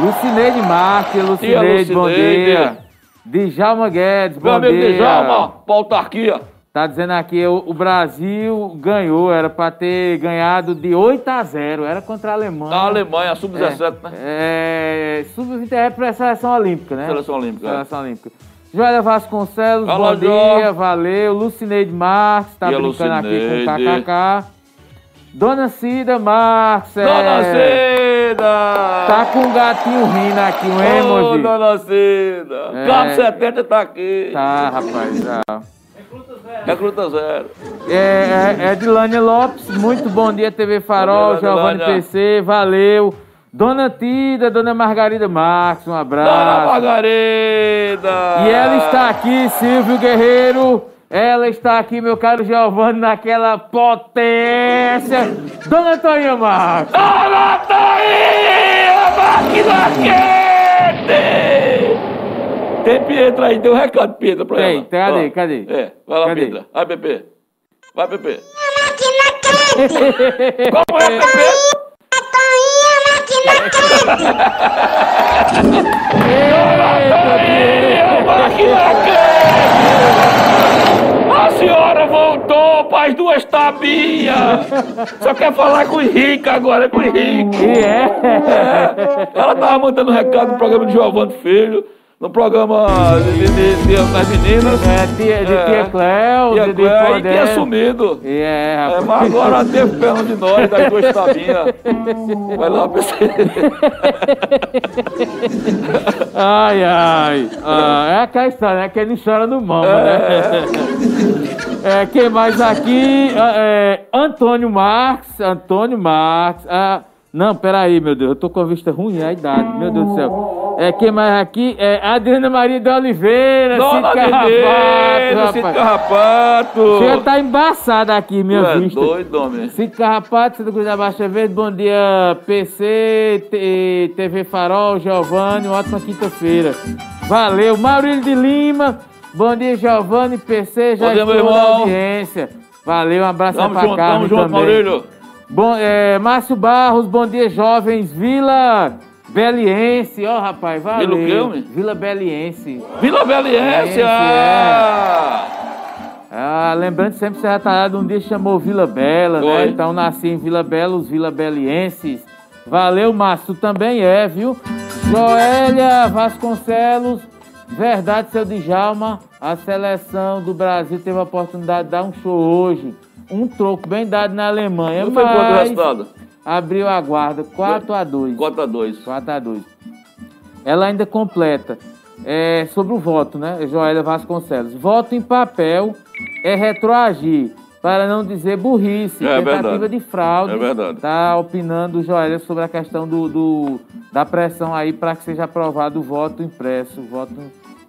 Lucineide Marques, Lucineide, bom Lucineide. dia. Djalma Guedes, Meu bom amigo dia. Djalma, pra autarquia. Tá dizendo aqui, o, o Brasil ganhou, era pra ter ganhado de 8 a 0, era contra a Alemanha. Da Alemanha, sub-17, né? É, sub-20 é pra seleção olímpica, né? Seleção olímpica, é. Seleção olímpica. Joélia Vasconcelos, Fala, bom Jó. dia, valeu. Lucineide Marques, tá E a brincando aqui com o? KKK. Dona Cida Marques, é, Dona Cida! tá com um gatinho rindo aqui, um Ô, emoji. Dona Cida! É. Cabo 70 tá aqui. Tá, rapaz, Recruta zero. É, é, Edilânia Lopes, muito bom dia, TV Farol, Giovanni. PC, valeu. Dona Tida, Dona Margarida Marques, um Dona abraço. Margarida! E ela está aqui, Silvio Guerreiro. Ela está aqui, meu caro Giovanni, naquela potência. Dona Toninha Marques. Dona Thaís! Máquina quente! Tem Pietra aí, tem um recado, Pietra, pra Tem, ela. cadê, Ó, cadê? É, vai lá, Cadê? Pietra. Aí, Pepe. Vai, Pepe. Como é, Pepe? A senhora voltou para as duas tabinhas! Só quer falar com o Henrique agora, é com o Henrique! E é. Ela tava mandando recado no programa de Giovanni Filho, no programa de, de, de- das meninas. É, tia, de É. tia Cléo, Tia de, de Cléo, e tinha sumido. E é, É, mas agora teve pena de nós, das duas tabinhas. Vai lá, PC. Ai, ai. Ah, é aquela história, né? Que ele chora no mama, né? É, quem mais aqui? Ah, é, Antônio Marques. Antônio Marques. Ah, não, peraí, meu Deus. Eu tô com a vista ruim, é a idade. Meu Deus do céu. É, quem mais aqui? É Adriana Maria de Oliveira. Dona Nenê, Carrapato, rapaz. Carrapato. Chega tá embaçada aqui, minha Tu é vista. doido, homem. Cid Carrapato, Santa Cruz da Baixa Verde, bom dia PC, T- TV Farol, Giovanni, ótima quinta-feira. Valeu, Maurílio de Lima, bom dia Giovanni, PC, já Bom dia, meu irmão. audiência. Valeu, um abraço Tamo pra junto, cá. tamo junto, Maurílio. Bom, é, Márcio Barros, bom dia jovens, Vila Beliense, ó rapaz, valeu. Vila quê? Vila Beliense. Vila Beliense! Ah! Ah, lembrando sempre que você retalhado um dia chamou Vila Bela, né? Foi. Então nasci em Vila Bela, os Vila Belienses. Valeu, Márcio, também é, viu? Joélia Vasconcelos, verdade, seu Djalma, a seleção do Brasil teve a oportunidade de dar um show hoje. Um troco bem dado na Alemanha, Não foi quanto o resultado? abriu a guarda, 4 a 2 4 a 2 4 a 2 Ela ainda completa é, sobre o voto, né? Joélia Vasconcelos. Voto em papel é retroagir, para não dizer burrice, É tentativa verdade. de fraude. É verdade. Tá opinando Joélia sobre a questão do, do- da pressão aí para que seja aprovado o voto impresso, o voto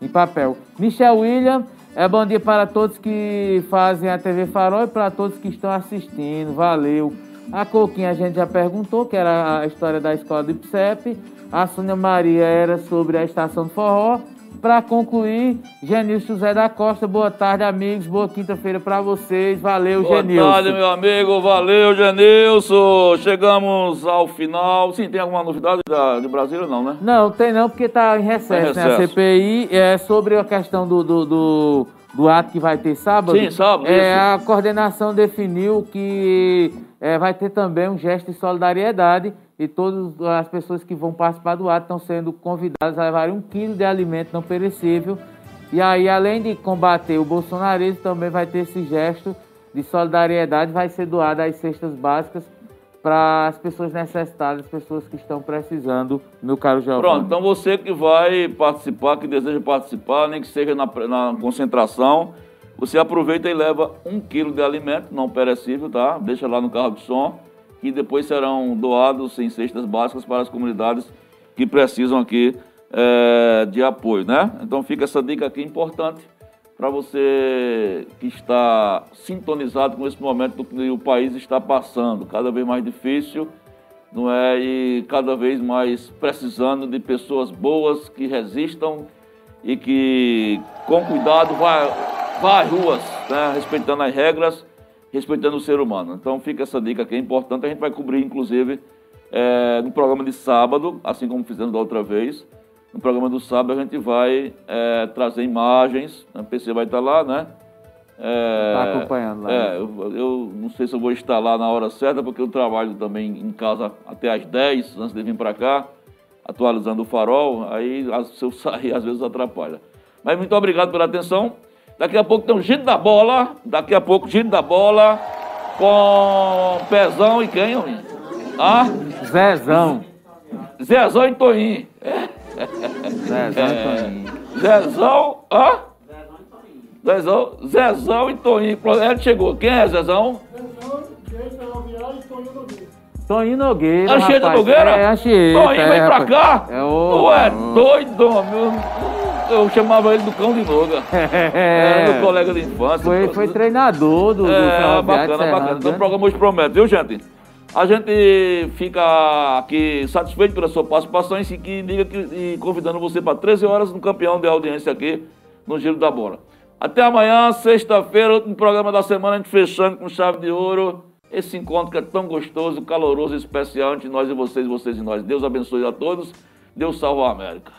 em papel. Michel William, é bom dia para todos que fazem a TV Farol e para todos que estão assistindo. Valeu. A Coquinha a gente já perguntou, que era a história da escola do IPSEP. A Sônia Maria era sobre a estação do forró. Para concluir, Genilson José da Costa, boa tarde, amigos. Boa quinta-feira para vocês. Valeu, Boa Genilson. tarde, meu amigo. Valeu, Genilson. Chegamos ao final. Sim, tem alguma novidade da, de Brasília? Não, né? Não, tem não, porque está em recesso, Tá né? A. CPI é sobre a questão do, do, do, do ato que vai ter sábado. Sim, sábado, É, isso. a coordenação definiu que é, vai ter também um gesto de solidariedade e todas as pessoas que vão participar do ato estão sendo convidadas a levar um quilo de alimento não perecível. E aí, além de combater o bolsonarismo, também vai ter esse gesto de solidariedade, vai ser doado as cestas básicas para as pessoas necessitadas, as pessoas que estão precisando, meu caro Giovanni. Pronto, então você que vai participar, que deseja participar, nem que seja na, na concentração, você aproveita e leva um quilo de alimento não perecível, tá? Deixa lá no carro de som, que depois serão doados em cestas básicas para as comunidades que precisam aqui eh, de apoio, né? Então fica essa dica aqui importante para você que está sintonizado com esse momento que o país está passando, cada vez mais difícil, não é? E cada vez mais precisando de pessoas boas que resistam e que, com cuidado, vá, vá às ruas, né? respeitando as regras, respeitando o ser humano. Então fica essa dica aqui, é importante. A gente vai cobrir, inclusive, eh, no programa de sábado, assim como fizemos da outra vez. No programa do sábado a gente vai eh, trazer imagens, né? o PC vai estar lá, né? É, Tá acompanhando lá, É, né? eu, eu não sei se eu vou estar lá na hora certa, porque eu trabalho também em casa até às 10, antes de vir para cá, atualizando o farol, aí as- se eu sair às vezes atrapalha. Mas muito obrigado pela atenção. Daqui a pouco tem um giro da bola, daqui a pouco giro da bola com Pezão e quem? Ah, Zezão. Zezão e Toinho. Zezão É. e Toninho. Zezão, hã? Zezão, Zezão e. Pronto, Ele chegou. Quem é Zezão? Toninho Nogueira. Anchieta. Nogueira? É, Anchieta. Toninho, é, vem pra rapaz. cá. É o. Tu é doido, homem. Eu, chamava ele do cão de Noga. É. Era meu colega de infância. Foi, foi treinador do, do É, Ferroviário bacana, bacana. Então o né? programa hoje promete, viu, gente? A gente fica aqui satisfeito pela sua participação e, que diga que, e convidando você para 13 horas no campeão de audiência aqui no Giro da Bola. Até amanhã, sexta-feira, último programa da semana, a gente fechando com chave de ouro. Esse encontro que é tão gostoso, caloroso especial entre nós e vocês, vocês e nós. Deus abençoe a todos. Deus salve a América.